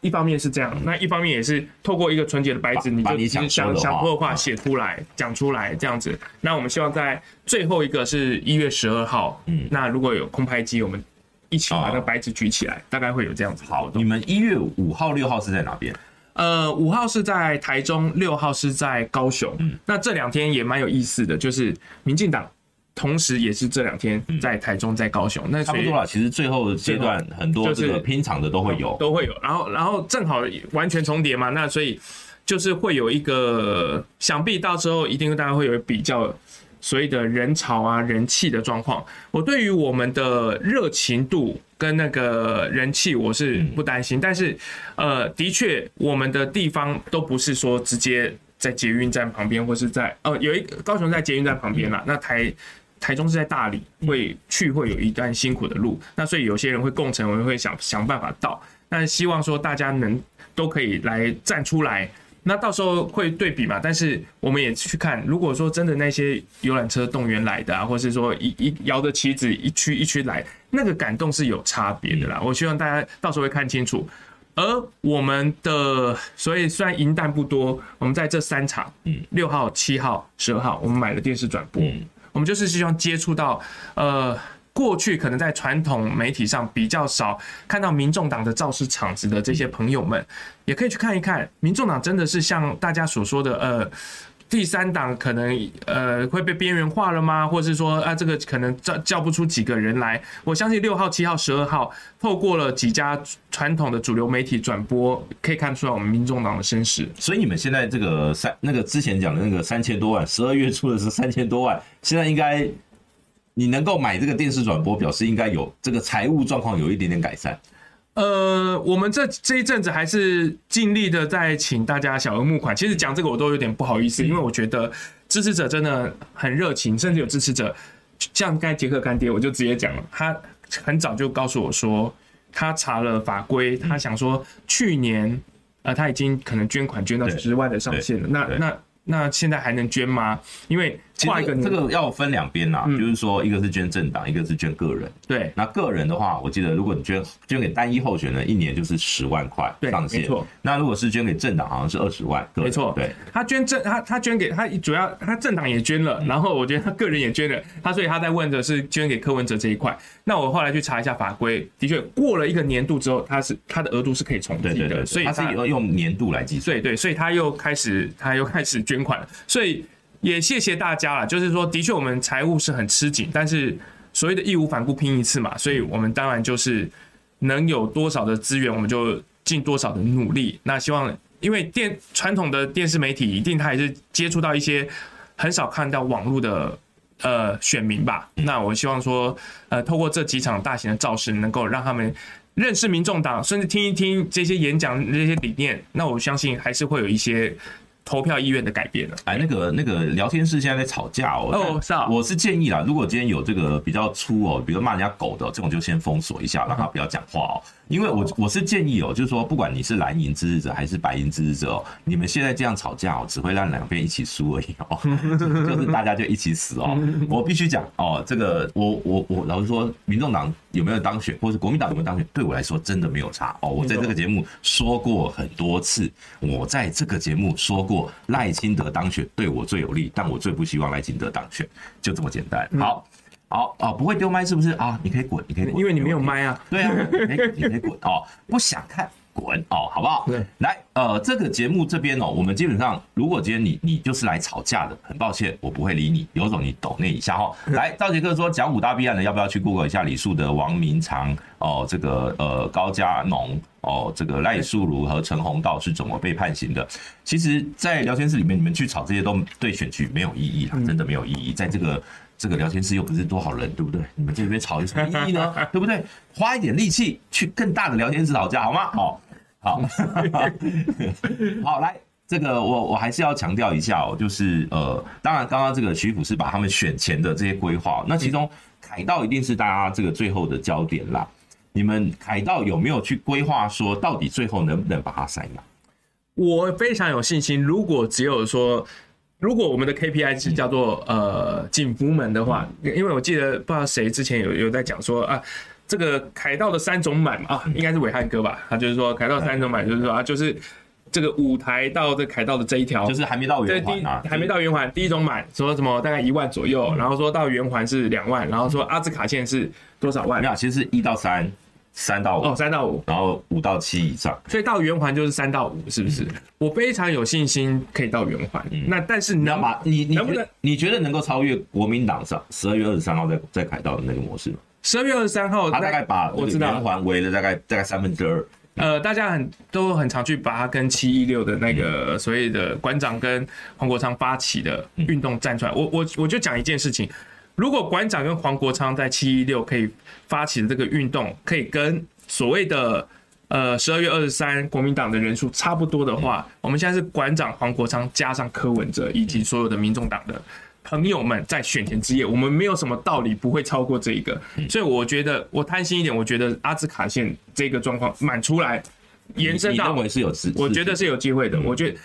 一方面是这样，那一方面也是透过一个纯洁的白纸，你就想想想说的话写出来，讲出来这样子。那我们希望在最后一个是一月十二号，嗯，那如果有空拍机，我们一起把那个白纸举起来，大概会有这样子。好，你们一月五号、六号是在哪边？呃，五号是在台中，六号是在高雄。嗯，那这两天也蛮有意思的，就是民进党。同时，也是这两天在台中、在高雄，那差不多了。其实最后阶段很多这个拼场的都会有，都会有。然后，然后正好完全重叠嘛，那所以就是会有一个，想必到时候一定大家会有比较所谓的人潮啊、人气的状况。我对于我们的热情度跟那个人气，我是不担心。但是，呃，的确，我们的地方都不是说直接在捷运站旁边，或是在呃，有一个高雄在捷运站旁边啦，那台。台中是在大理，会去会有一段辛苦的路，那所以有些人会共乘，我们会想想办法到。那希望说大家能都可以来站出来，那到时候会对比嘛。但是我们也去看，如果说真的那些游览车动员来的啊，或是说一一摇着旗子一区一区来，那个感动是有差别的啦。我希望大家到时候会看清楚。而我们的所以虽然银弹不多，我们在这三场，嗯，六号、七号、十二号，我们买了电视转播。我们就是希望接触到，呃，过去可能在传统媒体上比较少看到民众党的造势场子的这些朋友们，也可以去看一看，民众党真的是像大家所说的，呃。第三党可能呃会被边缘化了吗？或者是说啊，这个可能叫叫不出几个人来？我相信六号、七号、十二号透过了几家传统的主流媒体转播，可以看出来我们民众党的声势。所以你们现在这个三那个之前讲的那个三千多万，十二月初的是三千多万，现在应该你能够买这个电视转播，表示应该有这个财务状况有一点点改善。呃，我们这这一阵子还是尽力的在请大家小额募款。其实讲这个我都有点不好意思，因为我觉得支持者真的很热情，甚至有支持者像刚才杰克干爹，我就直接讲了，他很早就告诉我说，他查了法规，他想说去年呃他已经可能捐款捐到十万的上限了，那那那现在还能捐吗？因为画一个这个要分两边呐，就是说一个是捐政党，一个是捐个人。对，那个人的话，我记得如果你捐捐给单一候选人，一年就是十万块上限。没错。那如果是捐给政党，好像是二十万。没错。对，他捐政，他他捐给他主要他政党也捐了，然后我觉得他个人也捐了，他所以他在问的是捐给柯文哲这一块。那我后来去查一下法规，的确过了一个年度之后，他是他的额度是可以重计的，所以他是要用年度来计算。对对，所以他又开始他又开始捐款，所以。也谢谢大家了，就是说，的确我们财务是很吃紧，但是所谓的义无反顾拼一次嘛，所以我们当然就是能有多少的资源，我们就尽多少的努力。那希望，因为电传统的电视媒体一定他也是接触到一些很少看到网络的呃选民吧。那我希望说，呃，透过这几场大型的造势，能够让他们认识民众党，甚至听一听这些演讲这些理念。那我相信还是会有一些。投票意愿的改变了。哎，那个那个聊天室现在在吵架哦。哦，是啊。我是建议啦，如果今天有这个比较粗哦，比如骂人家狗的这种，就先封锁一下，让他不要讲话哦。因为我我是建议哦，就是说，不管你是蓝营支持者还是白银支持者哦，你们现在这样吵架哦，只会让两边一起输而已哦，就是大家就一起死哦。我必须讲哦，这个我我我老实说，民众党有没有当选，或是国民党有没有当选，对我来说真的没有差哦。我在这个节目说过很多次，我在这个节目说过赖清德当选对我最有利，但我最不希望赖清德当选，就这么简单。好。好哦，不会丢麦是不是啊？你可以滚，你可以滚，因为你没有麦啊。对啊，你可以，你可以滚哦。不想看，滚哦，好不好？对，来，呃，这个节目这边哦，我们基本上，如果今天你你就是来吵架的，很抱歉，我不会理你。有种你抖那一下哈。来，赵杰克说讲五大弊案的，要不要去 Google 一下李树德、王明长哦，这个呃高嘉农哦，这个赖素如和陈宏道是怎么被判刑的？其实，在聊天室里面，你们去吵这些都对选举没有意义啦，真的没有意义。在这个。这个聊天室又不是多少人，对不对？你们这边吵有什么意义呢？对不对？花一点力气去更大的聊天室吵架好吗？好，好，好，来，这个我我还是要强调一下哦，就是呃，当然刚刚这个徐府是把他们选前的这些规划，那其中凯道一定是大家这个最后的焦点啦。你们凯道有没有去规划说，到底最后能不能把它塞满？我非常有信心，如果只有说。如果我们的 KPI 是叫做呃景福门的话，因为我记得不知道谁之前有有在讲说啊，这个凯道的三种满啊，应该是伟汉哥吧，他就是说凯道三种满，就是说啊，就是这个舞台到这凯道的这一条，就是还没到圆环啊，还没到圆环，第一种满说什么大概一万左右，然后说到圆环是两万，然后说阿兹卡线是多少万？没有，其实是一到三。三到五哦，三到五，然后五到七以上，所以到圆环就是三到五，是不是？嗯、我非常有信心可以到圆环。嗯、那但是你要把你你能不能你觉得能够超越国民党上十二月二十三号在在凯道的那个模式吗？十二月二十三号，他大概把我知道圆环围了大概大概三分之二。呃，大家很都很常去把它跟七一六的那个所谓的馆长跟黄国昌发起的运动站出来。我我我就讲一件事情。如果馆长跟黄国昌在七一六可以发起的这个运动，可以跟所谓的呃十二月二十三国民党的人数差不多的话，我们现在是馆长黄国昌加上柯文哲以及所有的民众党的朋友们在选前之夜，我们没有什么道理不会超过这一个。所以我觉得我贪心一点，我觉得阿兹卡线这个状况满出来，延伸到，你认为是有我觉得是有机会的。我觉得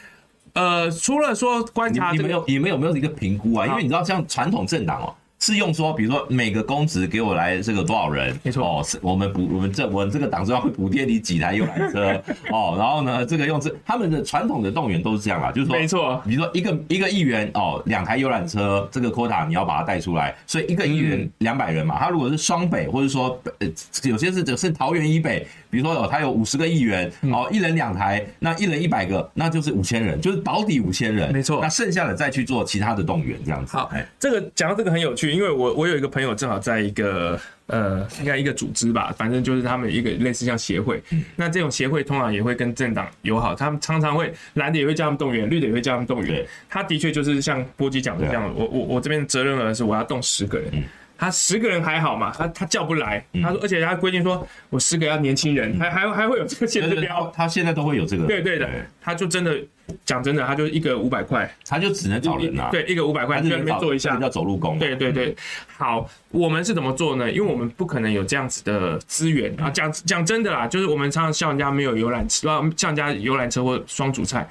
呃，除了说观察，你们有你们有没有一个评估啊？因为你知道像传统政党哦。是用说，比如说每个公职给我来这个多少人？没错哦，是我们补我们这我们这个党中央会补贴你几台游览车 哦，然后呢，这个用这他们的传统的动员都是这样啦，就是说，没错，比如说一个一个议员哦，两台游览车，这个 quota 你要把它带出来，所以一个议员两百人嘛，他如果是双北或者说呃有些是只是桃园以北，比如说哦他有五十个议员哦，一人两台，那一人一百个，那就是五千人，就是保底五千人，没错，那剩下的再去做其他的动员这样子。好，这个讲到这个很有趣。因为我我有一个朋友正好在一个呃，应该一个组织吧，反正就是他们一个类似像协会。那这种协会通常也会跟政党友好，他们常常会蓝的也会叫他们动员，绿的也会叫他们动员。他的确就是像波基讲的这样，我我我这边责任额是我要动十个人。他十个人还好嘛，他他叫不来，他说，而且他规定说，我十个要年轻人，还还还会有这个限制标，他现在都会有这个，对对的，他就真的讲真的，他就一个五百块，他就只能找人啊，对，一个五百块在那边做一下，叫走路工，对对对，好，我们是怎么做呢？因为我们不可能有这样子的资源。啊，讲讲真的啦，就是我们常常笑人家没有游览车，笑人家游览车或双主菜。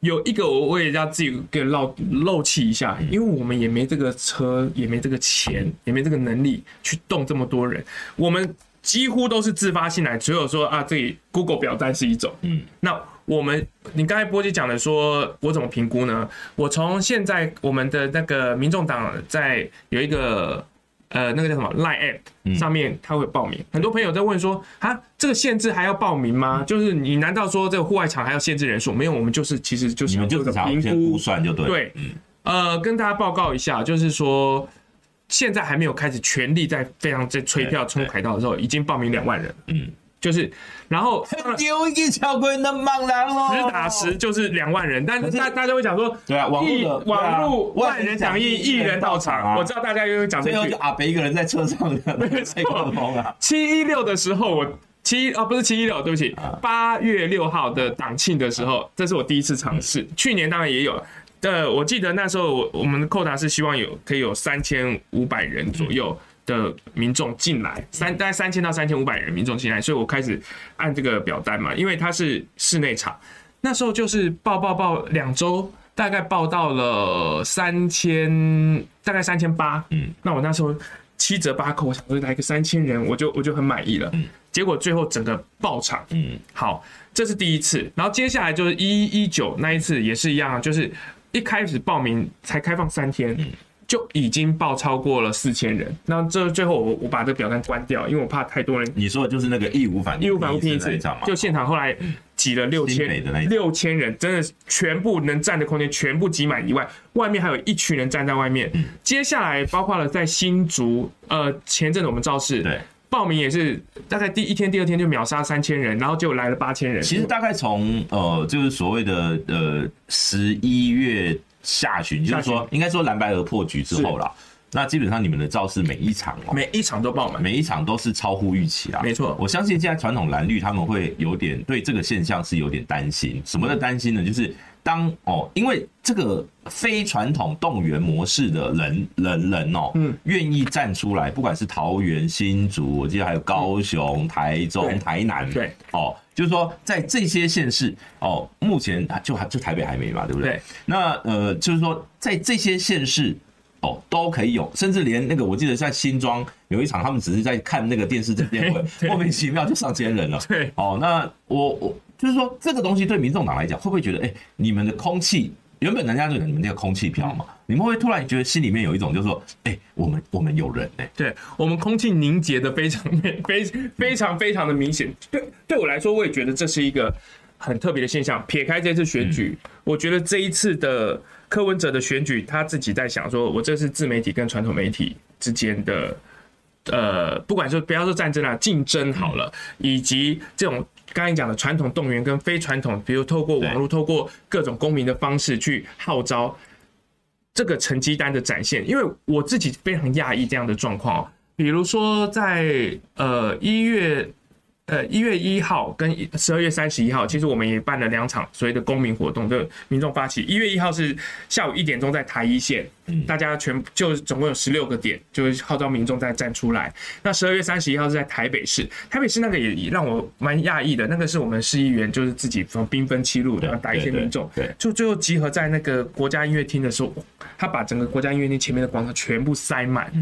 有一个我我也要自己给漏漏气一下，因为我们也没这个车，也没这个钱，也没这个能力去动这么多人，我们几乎都是自发性来，只有说啊，这里 Google 表单是一种，嗯，那我们你刚才波姐讲的说，我怎么评估呢？我从现在我们的那个民众党在有一个。呃，那个叫什么 Line App 上面，他会报名。嗯、很多朋友在问说，啊，这个限制还要报名吗？嗯、就是你难道说这个户外场还要限制人数？没有，我们就是其实就是你们就是评估算就对。对，嗯、呃，跟大家报告一下，就是说现在还没有开始全力在非常在催票冲凯道的时候，已经报名两万人。嗯。就是，然后丢一巧棍的猛男哦，实打实就是两万人，但是大大家会讲说，对啊，网络网络万人响应，一人到场。我知道大家又会讲这句，最后就阿北一个人在车上的那个吹风啊。七一六的时候，我七哦不是七一六，对不起，八月六号的党庆的时候，这是我第一次尝试。去年当然也有，呃，我记得那时候我我们的扣打是希望有可以有三千五百人左右。的民众进来三大概三千到三千五百人民众进来，所以我开始按这个表单嘛，因为它是室内场，那时候就是报报报两周，大概报到了三千，大概三千八，嗯，那我那时候七折八扣，我想说来个三千人，我就我就很满意了，嗯，结果最后整个爆场，嗯，好，这是第一次，然后接下来就是一一九那一次也是一样，就是一开始报名才开放三天，嗯。就已经报超过了四千人，那这最后我我把这个表单关掉，因为我怕太多人。你说的就是那个义无反义无反顾拼一次，就现场后来挤了六千六千人，真的全部能站的空间全部挤满以外，外面还有一群人站在外面。接下来包括了在新竹，呃，前阵子我们造势，对，报名也是大概第一天、第二天就秒杀三千人，然后就来了八千人。其实大概从呃，就是所谓的呃十一月。下旬就是说，应该说蓝白合破局之后啦，那基本上你们的造势每一场哦，每一场都爆满，每一场都是超乎预期啊。没错，我相信现在传统蓝绿他们会有点对这个现象是有点担心。什么的担心呢？就是当哦，因为这个非传统动员模式的人人人哦，嗯，愿意站出来，不管是桃园、新竹，我记得还有高雄、台中、台南，对，哦。就是说，在这些县市哦，目前就还就台北还没嘛，对不对？对。那呃，就是说，在这些县市哦，都可以有，甚至连那个，我记得在新庄有一场，他们只是在看那个电视这边 会，莫名其妙就上千人了。对。哦，那我我就是说，这个东西对民众党来讲，会不会觉得，哎，你们的空气？原本人家就你们那个空气票嘛，你们会突然觉得心里面有一种就是说，哎，我们我们有人哎，对我们空气凝结的非常 非非常非常的明显。对对我来说，我也觉得这是一个很特别的现象。撇开这次选举，我觉得这一次的柯文哲的选举，他自己在想说，我这是自媒体跟传统媒体之间的，呃，不管说不要说战争啊，竞争好了，以及这种。刚才讲的传统动员跟非传统，比如透过网络、透过各种公民的方式去号召这个成绩单的展现，因为我自己非常讶异这样的状况。比如说在呃一月。呃，一月一号跟十二月三十一号，其实我们也办了两场所谓的公民活动，的民众发起。一月一号是下午一点钟在台一线，大家全就总共有十六个点，就是号召民众再站出来。那十二月三十一号是在台北市，台北市那个也让我蛮讶异的，那个是我们市议员就是自己从兵分七路然后打一些民众，对，就最后集合在那个国家音乐厅的时候，他把整个国家音乐厅前面的广场全部塞满。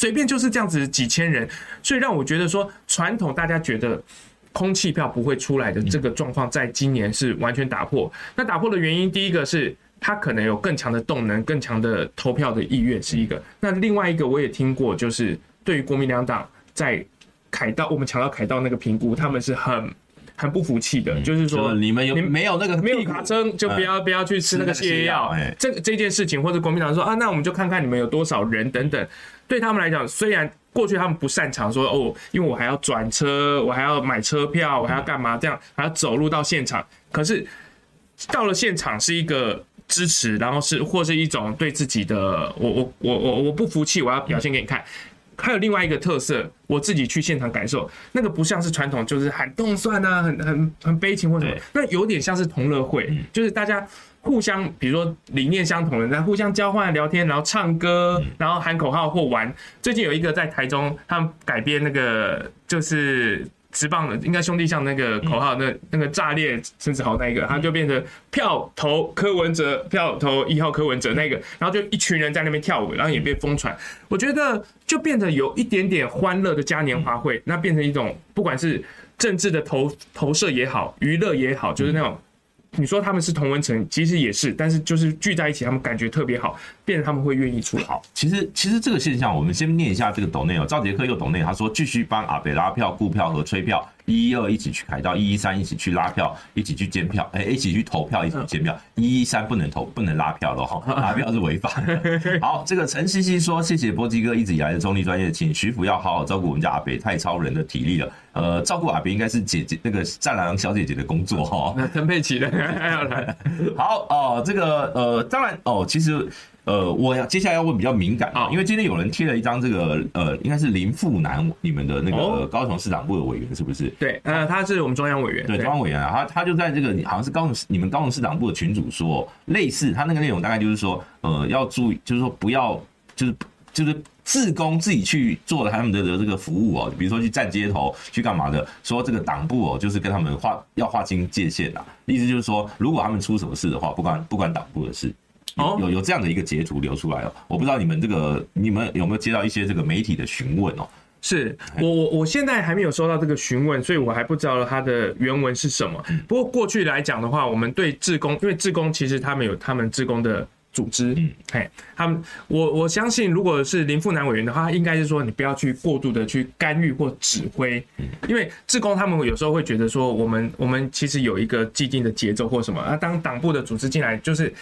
随便就是这样子几千人，所以让我觉得说，传统大家觉得空气票不会出来的这个状况，在今年是完全打破。那打破的原因，第一个是他可能有更强的动能、更强的投票的意愿，是一个。那另外一个我也听过，就是对于国民两党在凯道，我们抢到凯道那个评估，他们是很很不服气的，就是说你们有没有那个没有卡车，就不要不要去吃那个泻药。这这件事情，或者国民党说啊，那我们就看看你们有多少人等等。对他们来讲，虽然过去他们不擅长说哦，因为我还要转车，我还要买车票，我还要干嘛？这样还要走路到现场。可是到了现场是一个支持，然后是或是一种对自己的，我我我我我不服气，我要表现给你看。还有另外一个特色，我自己去现场感受，那个不像是传统，就是喊动算啊，很很很悲情或什么，那有点像是同乐会，就是大家。互相，比如说理念相同的互相交换聊天，然后唱歌，然后喊口号或玩。最近有一个在台中，他们改编那个就是直棒的，应该兄弟像那个口号，那那个炸裂陈子豪那个，他就变成票投柯文哲，票投一号柯文哲那个，然后就一群人在那边跳舞，然后也被疯传。我觉得就变得有一点点欢乐的嘉年华会，那变成一种不管是政治的投投射也好，娱乐也好，就是那种。你说他们是同文层，其实也是，但是就是聚在一起，他们感觉特别好，变得他们会愿意出好。其实，其实这个现象，我们先念一下这个抖内哦。赵杰克又抖内，他说继续帮阿北拉票、顾票和吹票，一一二一起去凯道，一一三一起去拉票，一起去监票，哎，一起去投票，一起去监票。一一三不能投，不能拉票了哈，拉票是违法的。好，这个陈西西说，谢谢波基哥一直以来的中立专业，请徐福要好好照顾我们家阿北，太超人的体力了。呃，照顾阿北应该是姐姐那个战狼小姐姐的工作哈。那陈佩琪的。好哦，这个呃，当然哦，其实呃，我要接下来要问比较敏感啊，因为今天有人贴了一张这个呃，应该是林富南你们的那个高雄市党部的委员是不是？对，呃，他是我们中央委员，对，中央委员啊，他他就在这个好像是高雄你们高雄市党部的群主说，类似他那个内容大概就是说，呃，要注意，就是说不要就是。就是自工自己去做了他们的的这个服务哦，比如说去站街头去干嘛的，说这个党部哦，就是跟他们划要划清界限啊，意思就是说，如果他们出什么事的话，不关不关党部的事，有有有这样的一个截图流出来哦，我不知道你们这个你们有没有接到一些这个媒体的询问哦？是我我我现在还没有收到这个询问，所以我还不知道它的原文是什么。不过过去来讲的话，我们对志工，因为志工其实他们有他们志工的。组织，嗯，嘿，他们，我我相信，如果是林富南委员的话，应该是说你不要去过度的去干预或指挥，因为志工他们有时候会觉得说，我们我们其实有一个既定的节奏或什么，啊，当党部的组织进来，就是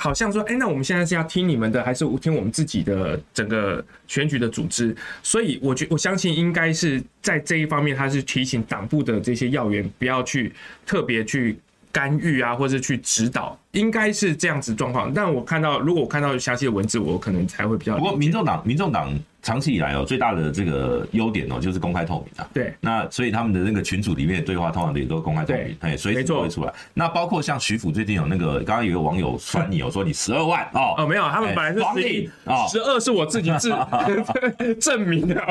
好像说，哎，那我们现在是要听你们的，还是听我们自己的整个选举的组织？所以，我觉我相信应该是在这一方面，他是提醒党部的这些要员不要去特别去。干预啊，或者去指导，应该是这样子状况。但我看到，如果我看到详细的文字，我可能才会比较。不过，民众党，民众党。长期以来哦，最大的这个优点哦，就是公开透明啊。对。那所以他们的那个群组里面的对话，通常也都公开透明，哎，随时都会出来。那包括像徐府最近有那个，刚刚有个网友传你哦说你十二万哦。哦，没有，他们本来是十一，十二是我自己自 证明的。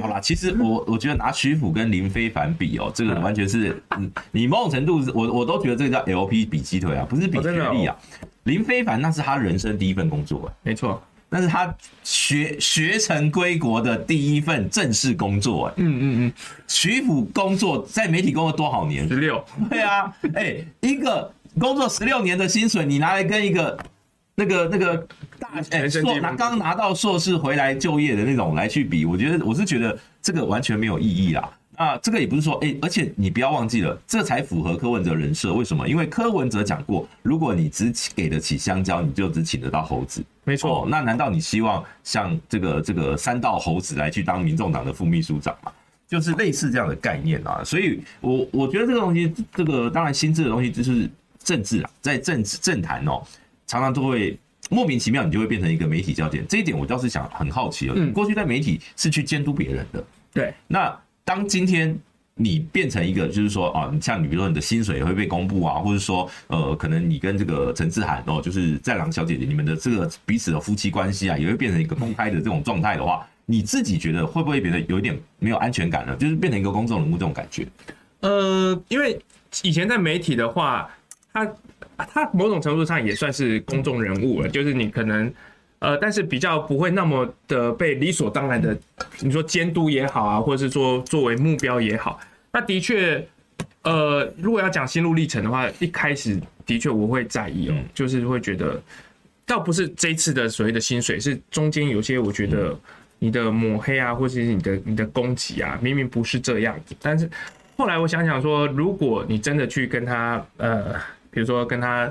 好啦，其实我我觉得拿徐府跟林非凡比哦，这个完全是，你某种程度是，我我都觉得这个叫 LP 比鸡腿啊，不是比学历啊。林非凡那是他人生第一份工作，没错。那是他学学成归国的第一份正式工作，哎，嗯嗯嗯，徐府工作在媒体工作多少年？十六，对啊，哎，一个工作十六年的薪水，你拿来跟一个那个那个大哎硕拿刚拿到硕士回来就业的那种来去比，我觉得我是觉得这个完全没有意义啦。啊，这个也不是说，哎，而且你不要忘记了，这才符合柯文哲人设。为什么？因为柯文哲讲过，如果你只给得起香蕉，你就只请得到猴子。没错，哦，那难道你希望像这个这个三道猴子来去当民众党的副秘书长吗？就是类似这样的概念啊。所以我我觉得这个东西，这个当然心智的东西就是政治啊，在政治政坛哦，常常都会莫名其妙，你就会变成一个媒体焦点。这一点我倒是想很好奇了。过去在媒体是去监督别人的，对，那。当今天你变成一个，就是说啊，像你比如说你的薪水也会被公布啊，或者说呃，可能你跟这个陈志涵哦，就是在郎小姐姐，你们的这个彼此的夫妻关系啊，也会变成一个公开的这种状态的话，你自己觉得会不会变得有一点没有安全感呢？就是变成一个公众人物这种感觉？呃，因为以前在媒体的话，他他某种程度上也算是公众人物了，就是你可能。呃，但是比较不会那么的被理所当然的，你说监督也好啊，或者是说作为目标也好，那的确，呃，如果要讲心路历程的话，一开始的确我会在意哦，就是会觉得，倒不是这一次的所谓的薪水，是中间有些我觉得你的抹黑啊，或者是你的你的攻击啊，明明不是这样子，但是后来我想想说，如果你真的去跟他，呃，比如说跟他。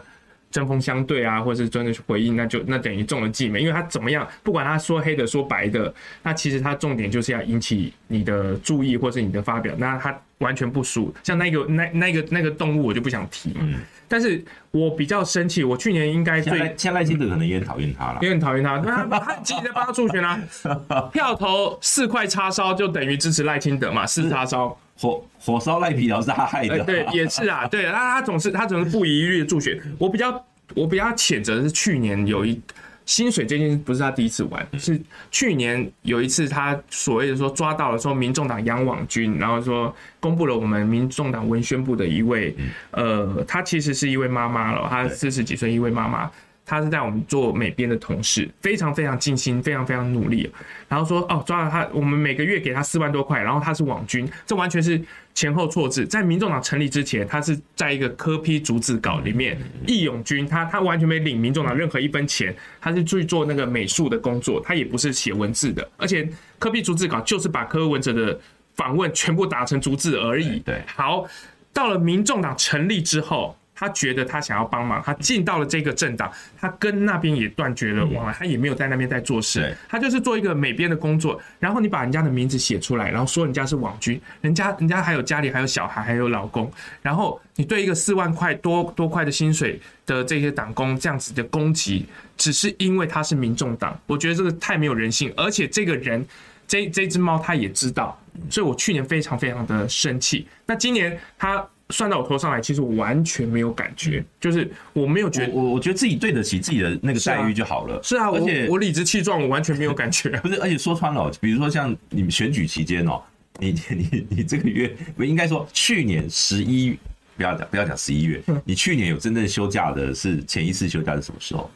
针锋相对啊，或者是真的去回应，那就那等于中了计没？因为他怎么样，不管他说黑的说白的，那其实他重点就是要引起你的注意，或是你的发表，那他完全不输。像那个那那个那个动物，我就不想提。嗯。但是我比较生气，我去年应该最像赖清德可能也很讨厌他了，也很讨厌他，他他积极在帮他助选啊，票投四块叉烧就等于支持赖清德嘛，四叉烧。火火烧赖皮条是他害的、欸，对，也是啊，对，他他总是他总是不遗余力的助选。我比较我比较谴责的是去年有一薪水这件事不是他第一次玩，是去年有一次他所谓的说抓到了说民众党养网军，然后说公布了我们民众党文宣部的一位，呃，他其实是一位妈妈了，她四十几岁一位妈妈。他是在我们做美编的同事，非常非常尽心，非常非常努力。然后说哦，抓到他，我们每个月给他四万多块。然后他是网军，这完全是前后错字。在民众党成立之前，他是在一个科批逐字稿里面，义勇军，他他完全没领民众党任何一分钱，他是去做那个美术的工作，他也不是写文字的。而且科批逐字稿就是把柯文哲的访问全部打成逐字而已。对，好，到了民众党成立之后。他觉得他想要帮忙，他进到了这个政党，他跟那边也断绝了往来，他也没有在那边在做事，他就是做一个美编的工作。然后你把人家的名字写出来，然后说人家是网军，人家人家还有家里还有小孩还有老公，然后你对一个四万块多多块的薪水的这些党工这样子的攻击，只是因为他是民众党，我觉得这个太没有人性，而且这个人这这只猫他也知道，所以我去年非常非常的生气。那今年他。算到我头上来，其实我完全没有感觉，就是我没有觉得，我我觉得自己对得起自己的那个待遇就好了。是啊，而且我理直气壮，我完全没有感觉。不是，而且说穿了，比如说像你们选举期间哦，你你你这个月，不应该说去年十一，不要讲不要讲十一月，你去年有真正休假的是前一次休假是什么时候？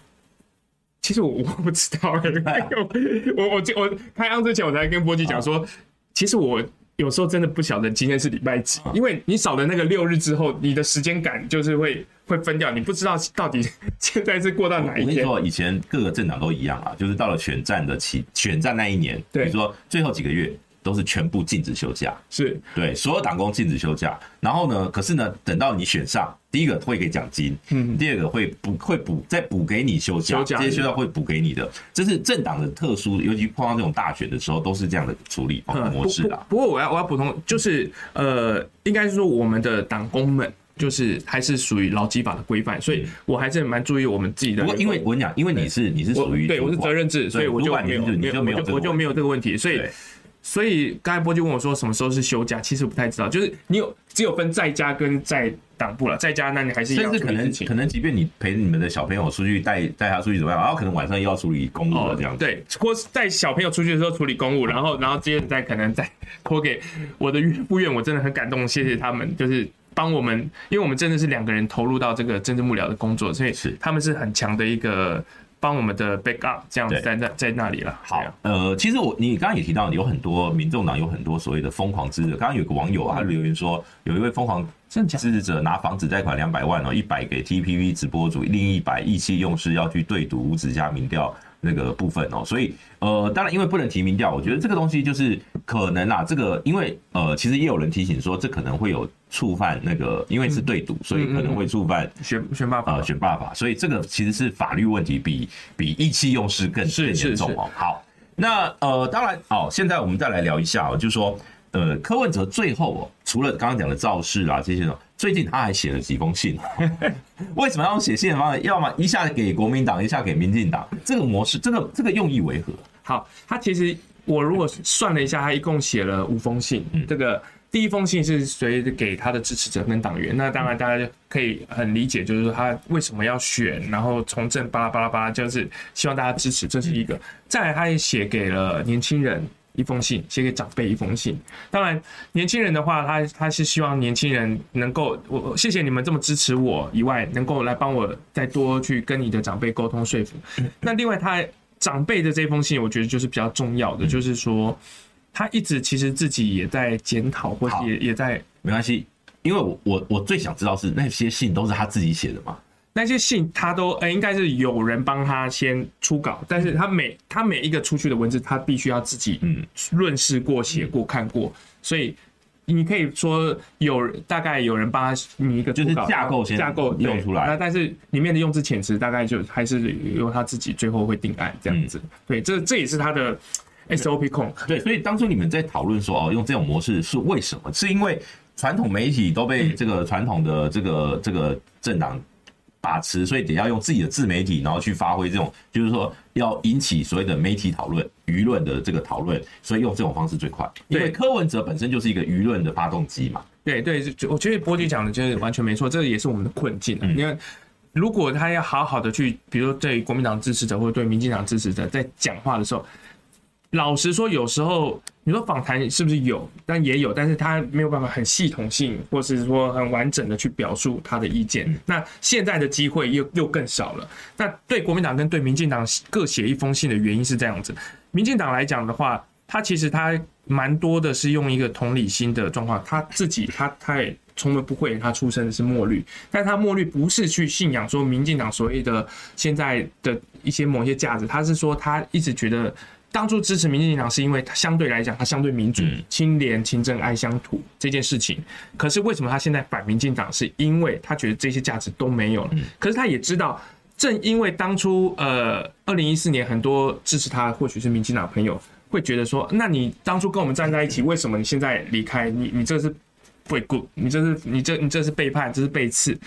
其实我我不知道，我我我我开案之前我才跟波吉讲说，其实我。有时候真的不晓得今天是礼拜几，因为你少了那个六日之后，你的时间感就是会会分掉，你不知道到底现在是过到哪一天。我跟你说，以前各个政党都一样啊，就是到了选战的期，选战那一年，比如说最后几个月。都是全部禁止休假，是对所有党工禁止休假。然后呢，可是呢，等到你选上，第一个会给奖金，嗯，第二个会补会补再补给你休假，这些休假会补给你的。这是政党的特殊，尤其碰到这种大选的时候，都是这样的处理模式的。不过我要我要补充，就是呃，应该是说我们的党工们，就是还是属于劳基法的规范，所以我还是蛮注意我们自己的。不过因为我跟你讲，因为你是你是属于对，我是责任制，所以我就没有你就没有我就没有这个问题，所以。所以刚才波就问我说什么时候是休假，其实我不太知道，就是你有只有分在家跟在党部了，在家那你还是要。甚至可能可能即便你陪你们的小朋友出去带带他出去怎么样，然后可能晚上又要处理公务了这样子。对，或是带小朋友出去的时候处理公务，然后然后接着再可能再托给我的岳父岳母，我真的很感动，谢谢他们，就是帮我们，因为我们真的是两个人投入到这个政治幕僚的工作，所以是他们是很强的一个。帮我们的 backup 这样子在那在那里了。好，呃，其实我你刚刚也提到，有很多民众党有很多所谓的疯狂支持者。刚刚有个网友啊，他留言说，有一位疯狂支持者拿房子贷款两百万哦，一百给 TPV 直播主，另一百意气用事要去对赌五子家民调。那个部分哦，所以呃，当然因为不能提名调，我觉得这个东西就是可能啊，这个因为呃，其实也有人提醒说，这可能会有触犯那个，因为是对赌，所以可能会触犯选选罢法呃选罢法，所以这个其实是法律问题，比比意气用事更更严重哦。好，那呃，当然哦，现在我们再来聊一下哦，就是说呃，柯文哲最后哦，除了刚刚讲的造势啊这些呢。最近他还写了几封信，为什么要用写信的方式？要么一下给国民党，一下给民进党，这个模式，这个这个用意为何？好，他其实我如果算了一下，他一共写了五封信。这个第一封信是随给他的支持者跟党员，那当然大家就可以很理解，就是说他为什么要选，然后从政巴拉巴拉巴拉，就是希望大家支持，这是一个。再来，他也写给了年轻人。一封信写给长辈，一封信。当然，年轻人的话，他他是希望年轻人能够，我谢谢你们这么支持我以外，能够来帮我再多去跟你的长辈沟通说服。那另外，他长辈的这封信，我觉得就是比较重要的，就是说他一直其实自己也在检讨，或者也也在没关系，因为我我我最想知道是那些信都是他自己写的吗？那些信他都呃、欸，应该是有人帮他先初稿，但是他每他每一个出去的文字，他必须要自己嗯润饰过、写过、看过，所以你可以说有大概有人帮他拟一个就是架构先架构用出来，那但是里面的用字遣词大概就还是由他自己最后会定案这样子。对，这这也是他的 SOP 控。对，所以当初你们在讨论说哦，用这种模式是为什么？是因为传统媒体都被这个传统的这个这个政党。把持，所以得要用自己的自媒体，然后去发挥这种，就是说要引起所谓的媒体讨论、舆论的这个讨论，所以用这种方式最快。因为柯文哲本身就是一个舆论的发动机嘛。对对，我觉得波吉讲的就是完全没错，这也是我们的困境。你看，如果他要好好的去，比如说对国民党支持者或者对民进党支持者在讲话的时候，老实说，有时候你说访谈是不是有，但也有，但是他没有办法很系统性，或是说很完整的去表述他的意见。那现在的机会又又更少了。那对国民党跟对民进党各写一封信的原因是这样子，民进党来讲的话，他其实他蛮多的是用一个同理心的状况，他自己他他也。从来不会，他出生的是墨绿，但他墨绿不是去信仰说民进党所谓的现在的一些某些价值，他是说他一直觉得当初支持民进党是因为他相对来讲他相对民主、清廉、勤政、爱乡土这件事情。可是为什么他现在反民进党？是因为他觉得这些价值都没有了。可是他也知道，正因为当初呃二零一四年很多支持他或许是民进党朋友会觉得说，那你当初跟我们站在一起，为什么你现在离开？你你这是。不 good，你这是你这你这是背叛，这是背刺。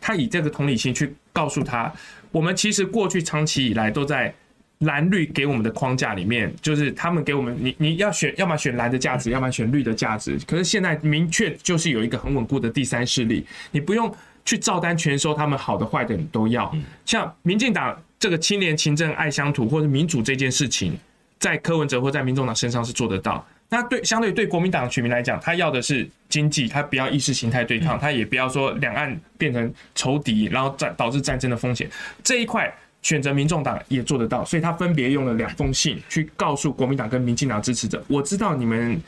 他以这个同理心去告诉他，我们其实过去长期以来都在蓝绿给我们的框架里面，就是他们给我们，你你要选，要么选蓝的价值，要么选绿的价值。可是现在明确就是有一个很稳固的第三势力，你不用去照单全收，他们好的坏的你都要。像民进党这个清廉勤政爱乡土或者民主这件事情，在柯文哲或在民众党身上是做得到。那对相对对国民党的选民来讲，他要的是经济，他不要意识形态对抗，他也不要说两岸变成仇敌，然后战导致战争的风险。这一块选择民众党也做得到，所以他分别用了两封信去告诉国民党跟民进党支持者，我知道你们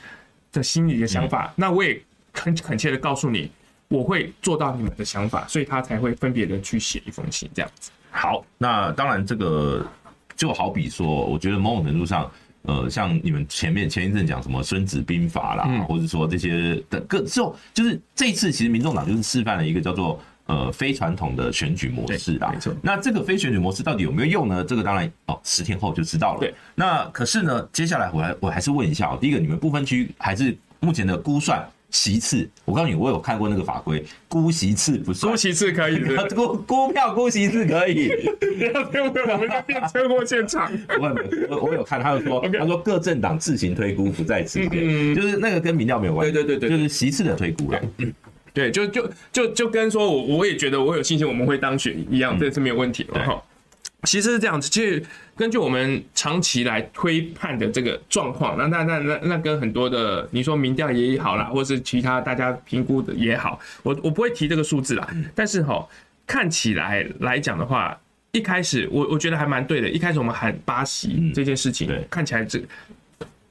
的心里的想法，那我也很恳切的告诉你，我会做到你们的想法，所以他才会分别的去写一封信这样子。好，那当然这个就好比说，我觉得某种程度上。呃，像你们前面前一阵讲什么《孙子兵法》啦，嗯、或者说这些的各就就是这一次其实民众党就是示范了一个叫做呃非传统的选举模式啊。没错。那这个非选举模式到底有没有用呢？这个当然哦，十天后就知道了。对。那可是呢，接下来我还我还是问一下哦，第一个，你们不分区还是目前的估算？席次，我告诉你，我有看过那个法规，估席次不算，估席次可以，估估票估席次可以。不要不要不要，我们在变车祸现场。我我有看，他有说，他说各政党自行推估不在此限，就是那个跟民调没有关系。对对对对，就是席次的推估了。对，就就就就跟说我我也觉得我有信心我们会当选一样，这是没有问题的哈。其实是这样子，其实根据我们长期来推判的这个状况，那那那那那跟很多的你说民调也好啦，或是其他大家评估的也好，我我不会提这个数字啦。但是哈，看起来来讲的话，一开始我我觉得还蛮对的。一开始我们喊巴西这件事情，看起来这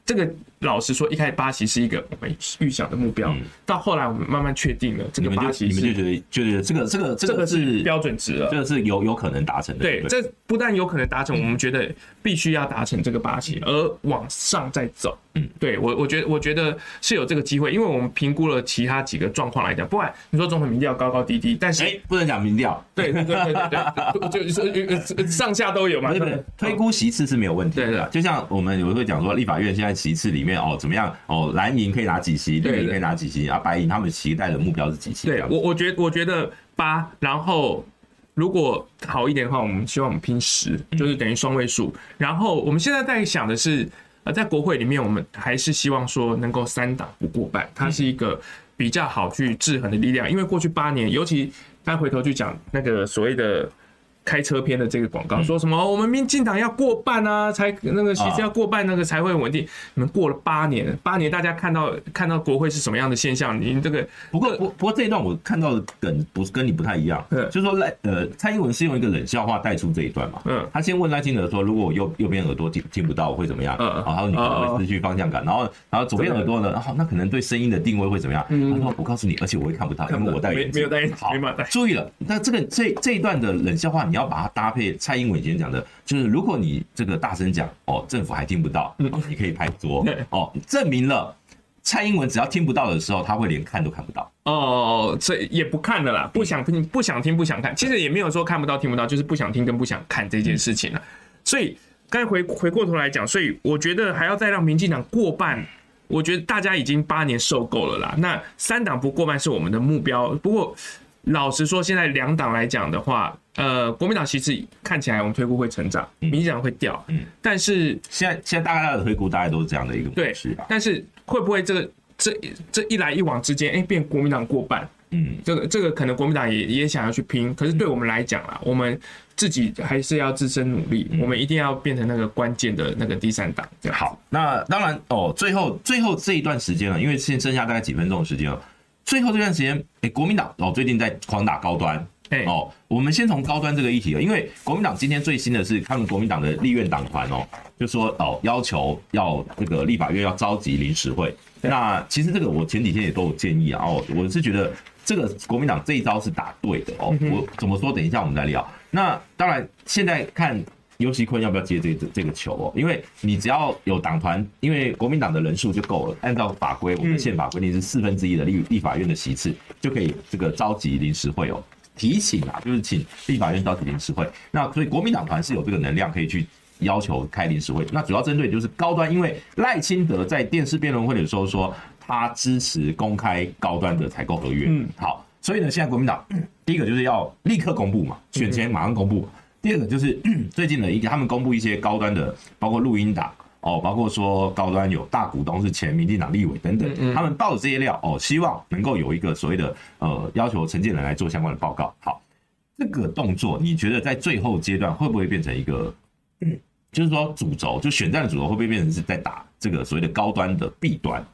这个。老实说，一开始八席是一个我们预想的目标，嗯、到后来我们慢慢确定了这个八席，你们就觉得觉得这个这个这个是标准值了，这个是有有可能达成的。对，这不但有可能达成，我们觉得必须要达成这个八席，嗯、而往上再走。嗯，对我我觉得我觉得是有这个机会，因为我们评估了其他几个状况来讲，不管你说总统民调高高低低，但是哎、欸，不能讲民调，对对对对对，就是上下都有嘛。对对，推估席次是没有问题的。对的，就像我们有时候会讲说，立法院现在席次里面哦怎么样？哦，蓝银可以拿几席，绿营可以拿几席啊？白银他们期待的目标是几席？对我，我觉我觉得八，然后如果好一点的话，我们希望我们拼十，就是等于双位数。然后我们现在在想的是，呃，在国会里面，我们还是希望说能够三党不过半，它是一个比较好去制衡的力量。因为过去八年，尤其再回头去讲那个所谓的。开车篇的这个广告说什么？我们民进党要过半啊，才那个其实要过半，那个才会稳定。你们过了八年，八年大家看到看到国会是什么样的现象？您这个不过不不过这一段我看到的梗不是跟你不太一样，就是说赖呃蔡英文是用一个冷笑话带出这一段嘛。嗯，他先问赖清德说，如果我右右边耳朵听听不到会怎么样？嗯，然后你可能会失去方向感。然后然后左边耳朵呢？然后那可能对声音的定位会怎么样？他说我告诉你，而且我会看不到，因为我戴眼镜。没有戴眼镜。好，注意了，那这个这这一段的冷笑话。你要把它搭配蔡英文以前讲的，就是如果你这个大声讲哦，政府还听不到，哦，你可以拍桌哦，证明了蔡英文只要听不到的时候，他会连看都看不到哦，这也不看了啦，不想听，不想听，不想看，其实也没有说看不到、听不到，就是不想听跟不想看这件事情了。所以刚才回回过头来讲，所以我觉得还要再让民进党过半，我觉得大家已经八年受够了啦。那三党不过半是我们的目标，不过。老实说，现在两党来讲的话，呃，国民党其实看起来我们推估会成长，民进党会掉，嗯，但是现在现在大概的推估大概都是这样的一个对，是，但是会不会这个这这一来一往之间，哎、欸，变国民党过半。嗯，这个这个可能国民党也也想要去拼，可是对我们来讲啊，我们自己还是要自身努力，我们一定要变成那个关键的那个第三党。好，那当然哦，最后最后这一段时间了，因为现剩下大概几分钟的时间了，最后这段时间，哎，国民党哦最近在狂打高端，哎哦，我们先从高端这个议题，因为国民党今天最新的是他们国民党的立院党团哦，就说哦要求要这个立法院要召集临时会，那其实这个我前几天也都有建议啊，哦，我是觉得。这个国民党这一招是打对的哦，我怎么说？等一下我们再聊。那当然，现在看游锡堃要不要接这个这个球哦，因为你只要有党团，因为国民党的人数就够了。按照法规，我们宪法规定是四分之一的立立法院的席次就可以这个召集临时会哦，提请啊，就是请立法院召集临时会。那所以国民党团是有这个能量可以去要求开临时会。那主要针对就是高端，因为赖清德在电视辩论会的时候说。他支持公开高端的采购合约。嗯，好，所以呢，现在国民党第一个就是要立刻公布嘛，选前马上公布。第二个就是 最近的一个，他们公布一些高端的，包括录音档哦，包括说高端有大股东是前民进党立委等等，他们报的这些料哦，希望能够有一个所谓的呃要求承建人来做相关的报告。好，这个动作你觉得在最后阶段会不会变成一个，就是说主轴，就选战的主轴会不会变成是在打这个所谓的高端的弊端？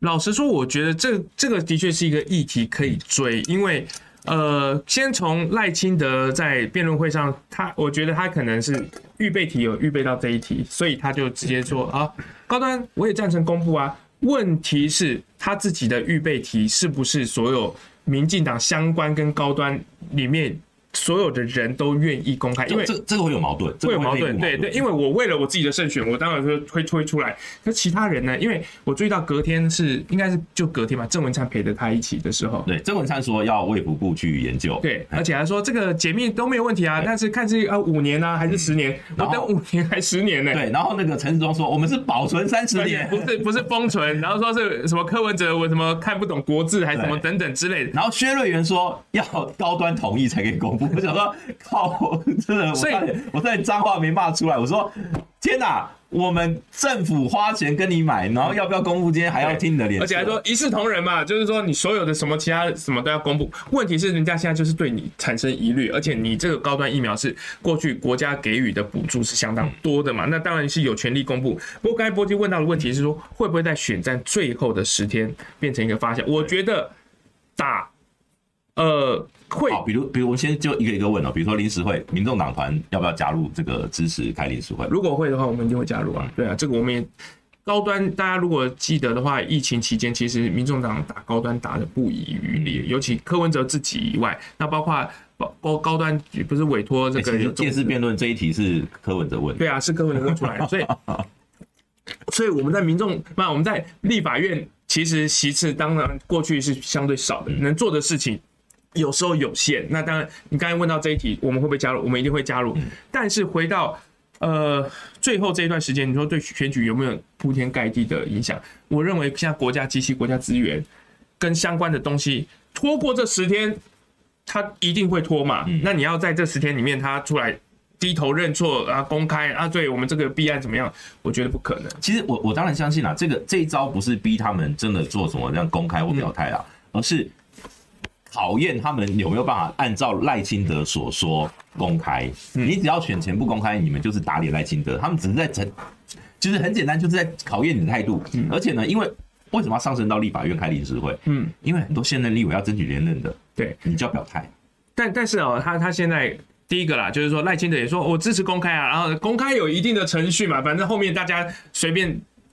老实说，我觉得这这个的确是一个议题可以追，因为呃，先从赖清德在辩论会上，他我觉得他可能是预备题有预备到这一题，所以他就直接说啊，高端我也赞成公布啊。问题是，他自己的预备题是不是所有民进党相关跟高端里面？所有的人都愿意公开，因为这这个会有矛盾，会有矛盾，对对，因为我为了我自己的胜选，我当然是会推出来。可其他人呢？因为我注意到隔天是应该是就隔天嘛，郑文灿陪着他一起的时候，对，郑文灿说要卫福部去研究，对，而且还说这个解密都没有问题啊，但是看是啊五年啊还是十年，我等五年还十年呢？对，然后那个陈时中说我们是保存三十年，不是不是封存，然后说是什么柯文哲我什么看不懂国字还是什么等等之类的，然后薛瑞元说要高端同意才可以公布，我想说。靠！真的，所以我在脏话没骂出来。我说：“天哪，我们政府花钱跟你买，然后要不要公布？今天还要听你的脸，而且还说一视同仁嘛，就是说你所有的什么其他什么都要公布。问题是人家现在就是对你产生疑虑，而且你这个高端疫苗是过去国家给予的补助是相当多的嘛，那当然是有权利公布。不过刚才波基问到的问题是说，会不会在选战最后的十天变成一个发酵？我觉得打。”呃，会，比如，比如，我们先就一个一个问哦，比如说临时会，民众党团要不要加入这个支持开临时会？如果会的话，我们一定会加入啊。对啊，这个我们也高端，大家如果记得的话，疫情期间其实民众党打高端打的不遗余力，尤其柯文哲自己以外，那包括包高高端不是委托这个电视辩论这一题是柯文哲问，对啊，是柯文哲问出来的，所以所以我们在民众，那我们在立法院其实席次当然过去是相对少的，能做的事情。有时候有限，那当然，你刚才问到这一题，我们会不会加入？我们一定会加入。但是回到呃最后这一段时间，你说对选举有没有铺天盖地的影响？我认为现在国家机器、国家资源跟相关的东西拖过这十天，他一定会拖嘛。那你要在这十天里面，他出来低头认错啊，公开啊，对我们这个弊案怎么样？我觉得不可能。其实我我当然相信啦，这个这一招不是逼他们真的做什么这样公开或表态啊，而是。考验他们有没有办法按照赖清德所说公开。你只要选前不公开，你们就是打脸赖清德。他们只是在整，就是很简单，就是在考验你的态度。而且呢，因为为什么要上升到立法院开临时会？嗯，因为很多现任立委要争取连任的，对，你就要表态。但但是哦，他他现在第一个啦，就是说赖清德也说我支持公开啊，然后公开有一定的程序嘛，反正后面大家随便，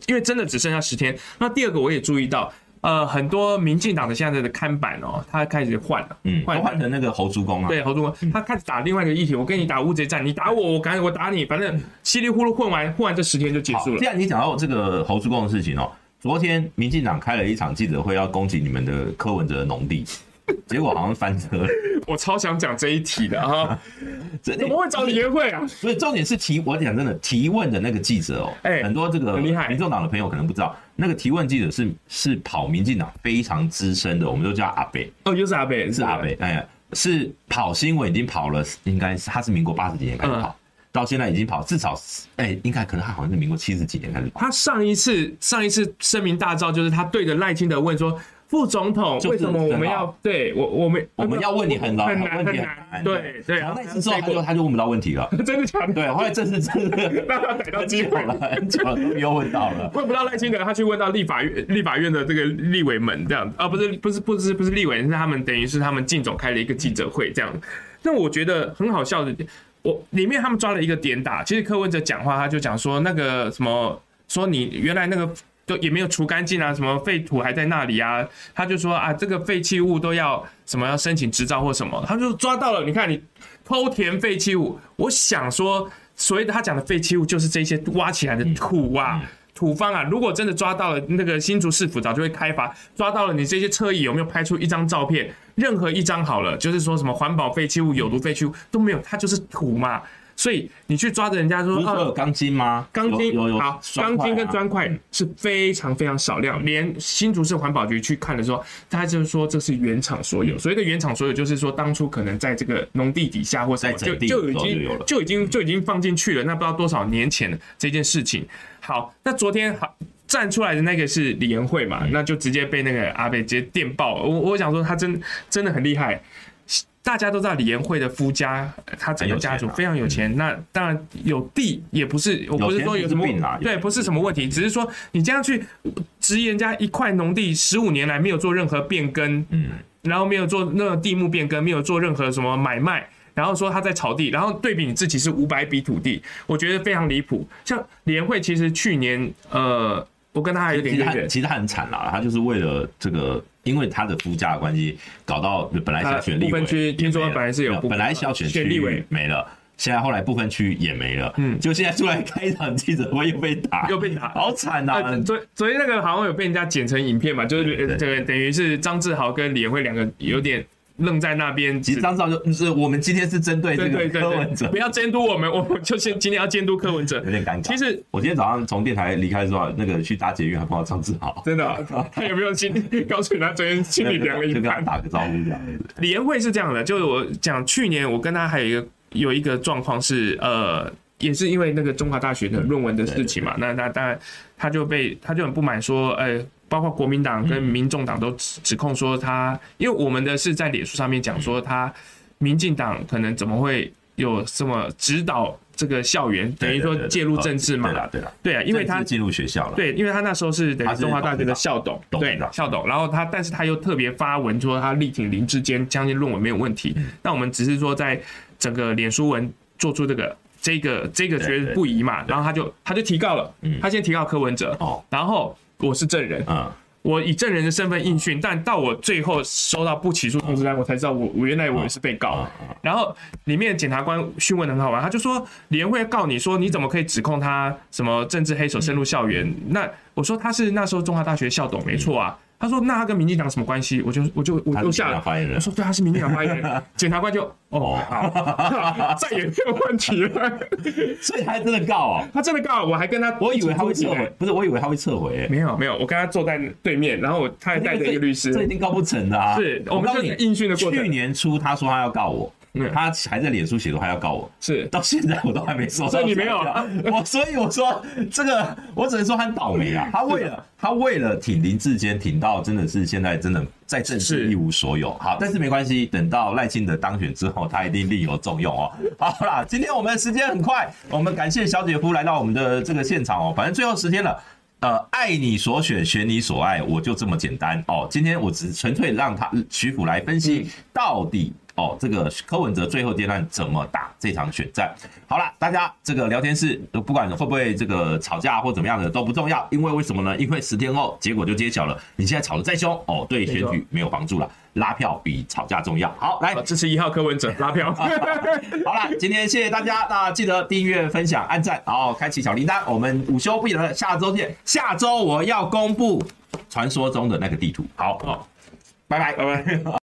因为真的只剩下十天。那第二个我也注意到。呃，很多民进党的现在的看板哦，他开始换了，嗯，换换成那个侯竹公啊，对，侯竹公，他开始打另外一个议题，我跟你打乌贼战，你打我，我赶紧我打你，反正稀里糊涂混完，混完这十天就结束了。既然你讲到这个侯竹公的事情哦，昨天民进党开了一场记者会，要攻击你们的柯文哲的农地。结果好像翻车了，我超想讲这一题的啊！怎么会找你约会啊？所以重点是提，我讲真的，提问的那个记者哦，哎，很多这个民众党的朋友可能不知道，那个提问记者是是跑民进党非常资深的，我们都叫阿北哦，又是阿北，是阿北，哎呀，是跑新闻已经跑了，应该是他是民国八十几年开始跑，到现在已经跑至少，哎、欸，应该可能他好像是民国七十几年开始跑。他上一次上一次声名大噪，就是他对着赖清德问说。副总统，为什么我们要对我我们我们要问你很难很难很难？对对，然后那次之后他就他就问不到问题了，真的假的？对，后来这次真的让他逮到机会了，很久了又问到了，问不到赖清德，他去问到立法院立法院的这个立委们这样啊，不是不是不是不是立委，是他们等于是他们靳总开了一个记者会这样。那我觉得很好笑的，我里面他们抓了一个点打，其实柯文哲讲话他就讲说那个什么，说你原来那个。都也没有除干净啊，什么废土还在那里啊？他就说啊，这个废弃物都要什么要申请执照或什么？他就抓到了，你看你偷填废弃物。我想说，所谓的他讲的废弃物，就是这些挖起来的土啊、土方啊。如果真的抓到了，那个新竹市府早就会开罚。抓到了你这些车椅有没有拍出一张照片？任何一张好了，就是说什么环保废弃物、有毒废弃物都没有，它就是土嘛。所以你去抓着人家说，不是说有钢筋吗？钢筋有有好，钢筋跟砖块是非常非常少量。连新竹市环保局去看的时候，他就是说这是原厂所有。所谓的原厂所有，就是说当初可能在这个农地底下或者就就已经就已经就已经放进去了。那不知道多少年前的这件事情。好，那昨天好站出来的那个是李延慧嘛？那就直接被那个阿贝直接电爆。我我想说他真真的很厉害。大家都知道李延慧的夫家，他整个家族非常有钱。那当然有地，也不是，我不是说有什么，对，不是什么问题，只是说你这样去质疑人家一块农地十五年来没有做任何变更，嗯，然后没有做那个地目变更，没有做任何什么买卖，然后说他在炒地，然后对比你自己是五百笔土地，我觉得非常离谱。像李延慧，其实去年，呃，我跟他还有点渊源，其实他很惨啦，他就是为了这个。因为他的夫家的关系，搞到本来想选立委，听说本来是有，本来是要选选立委没了，现在后来部分区也没了，嗯，就现在出来开一场记者会又被打，又被打，好惨呐、啊！昨昨天那个好像有被人家剪成影片嘛，就是这个等于是张志豪跟李延慧两个有点。愣在那边，其实张照就是我们今天是针对这个柯文哲，不要监督我们，我们就先今天要监督柯文哲，有点尴尬。其实我今天早上从电台离开的时候，那个去搭捷运还碰到张志豪，真的、啊，他有没有心告诉你他昨天心里凉了一半，就跟他打个招呼这样。李延慧是这样的，就是我讲去年我跟他还有一个有一个状况是，呃，也是因为那个中华大学的论文的事情嘛，那那当然他就被他就很不满说，呃。包括国民党跟民众党都指控说他，因为我们的是在脸书上面讲说他，民进党可能怎么会有什么指导这个校园，等于说介入政治嘛？对啊，对啊，对啊，因为他进入学校了。对，因为他那时候是等于中华大学的校董，对校董。然后他，但是他又特别发文说他力挺林志坚，相信论文没有问题。那我们只是说在整个脸书文做出这个这个这个觉得不宜嘛，然后他就他就提告了，他先提告柯文哲，然后。我是证人，嗯，我以证人的身份应讯，但到我最后收到不起诉通知单，我才知道我我原来我也是被告。然后里面检察官讯问的很好玩，他就说李延慧告你说你怎么可以指控他什么政治黑手深入校园？那我说他是那时候中华大学校董，没错啊。他说：“那他跟民进党什么关系？”我就我就我就下了。我说：“对，他是民进党发言人。”检察官就哦，好，再也没有问题了。所以他真的告哦，他真的告。我还跟他，我以为他会撤回，不是，我以为他会撤回。没有没有，我跟他坐在对面，然后他还带着一个律师，这一定告不成的啊！是我们就应讯的过程。去年初他说他要告我。他还在脸书写说他要告我，是到现在我都还没收到，所以你没有我，所以我说这个我只能说他倒霉啊！他为了他为了挺林志坚，挺到真的是现在真的在政治一无所有。好，但是没关系，等到赖清德当选之后，他一定另有重用哦。好啦，今天我们的时间很快，我们感谢小姐夫来到我们的这个现场哦。反正最后十天了，呃，爱你所选，选你所爱，我就这么简单哦。今天我只是纯粹让他徐府来分析到底。哦，这个柯文哲最后阶段怎么打这场选战？好了，大家这个聊天室不管会不会这个吵架或怎么样的都不重要，因为为什么呢？因为十天后结果就揭晓了。你现在吵得再凶哦，对选举没有帮助了，拉票比吵架重要。好，来支持一号柯文哲拉票。好了，今天谢谢大家，那记得订阅、分享、按赞，然后开启小铃铛。我们午休不远了，下周见。下周我要公布传说中的那个地图。好，好，拜拜，拜拜。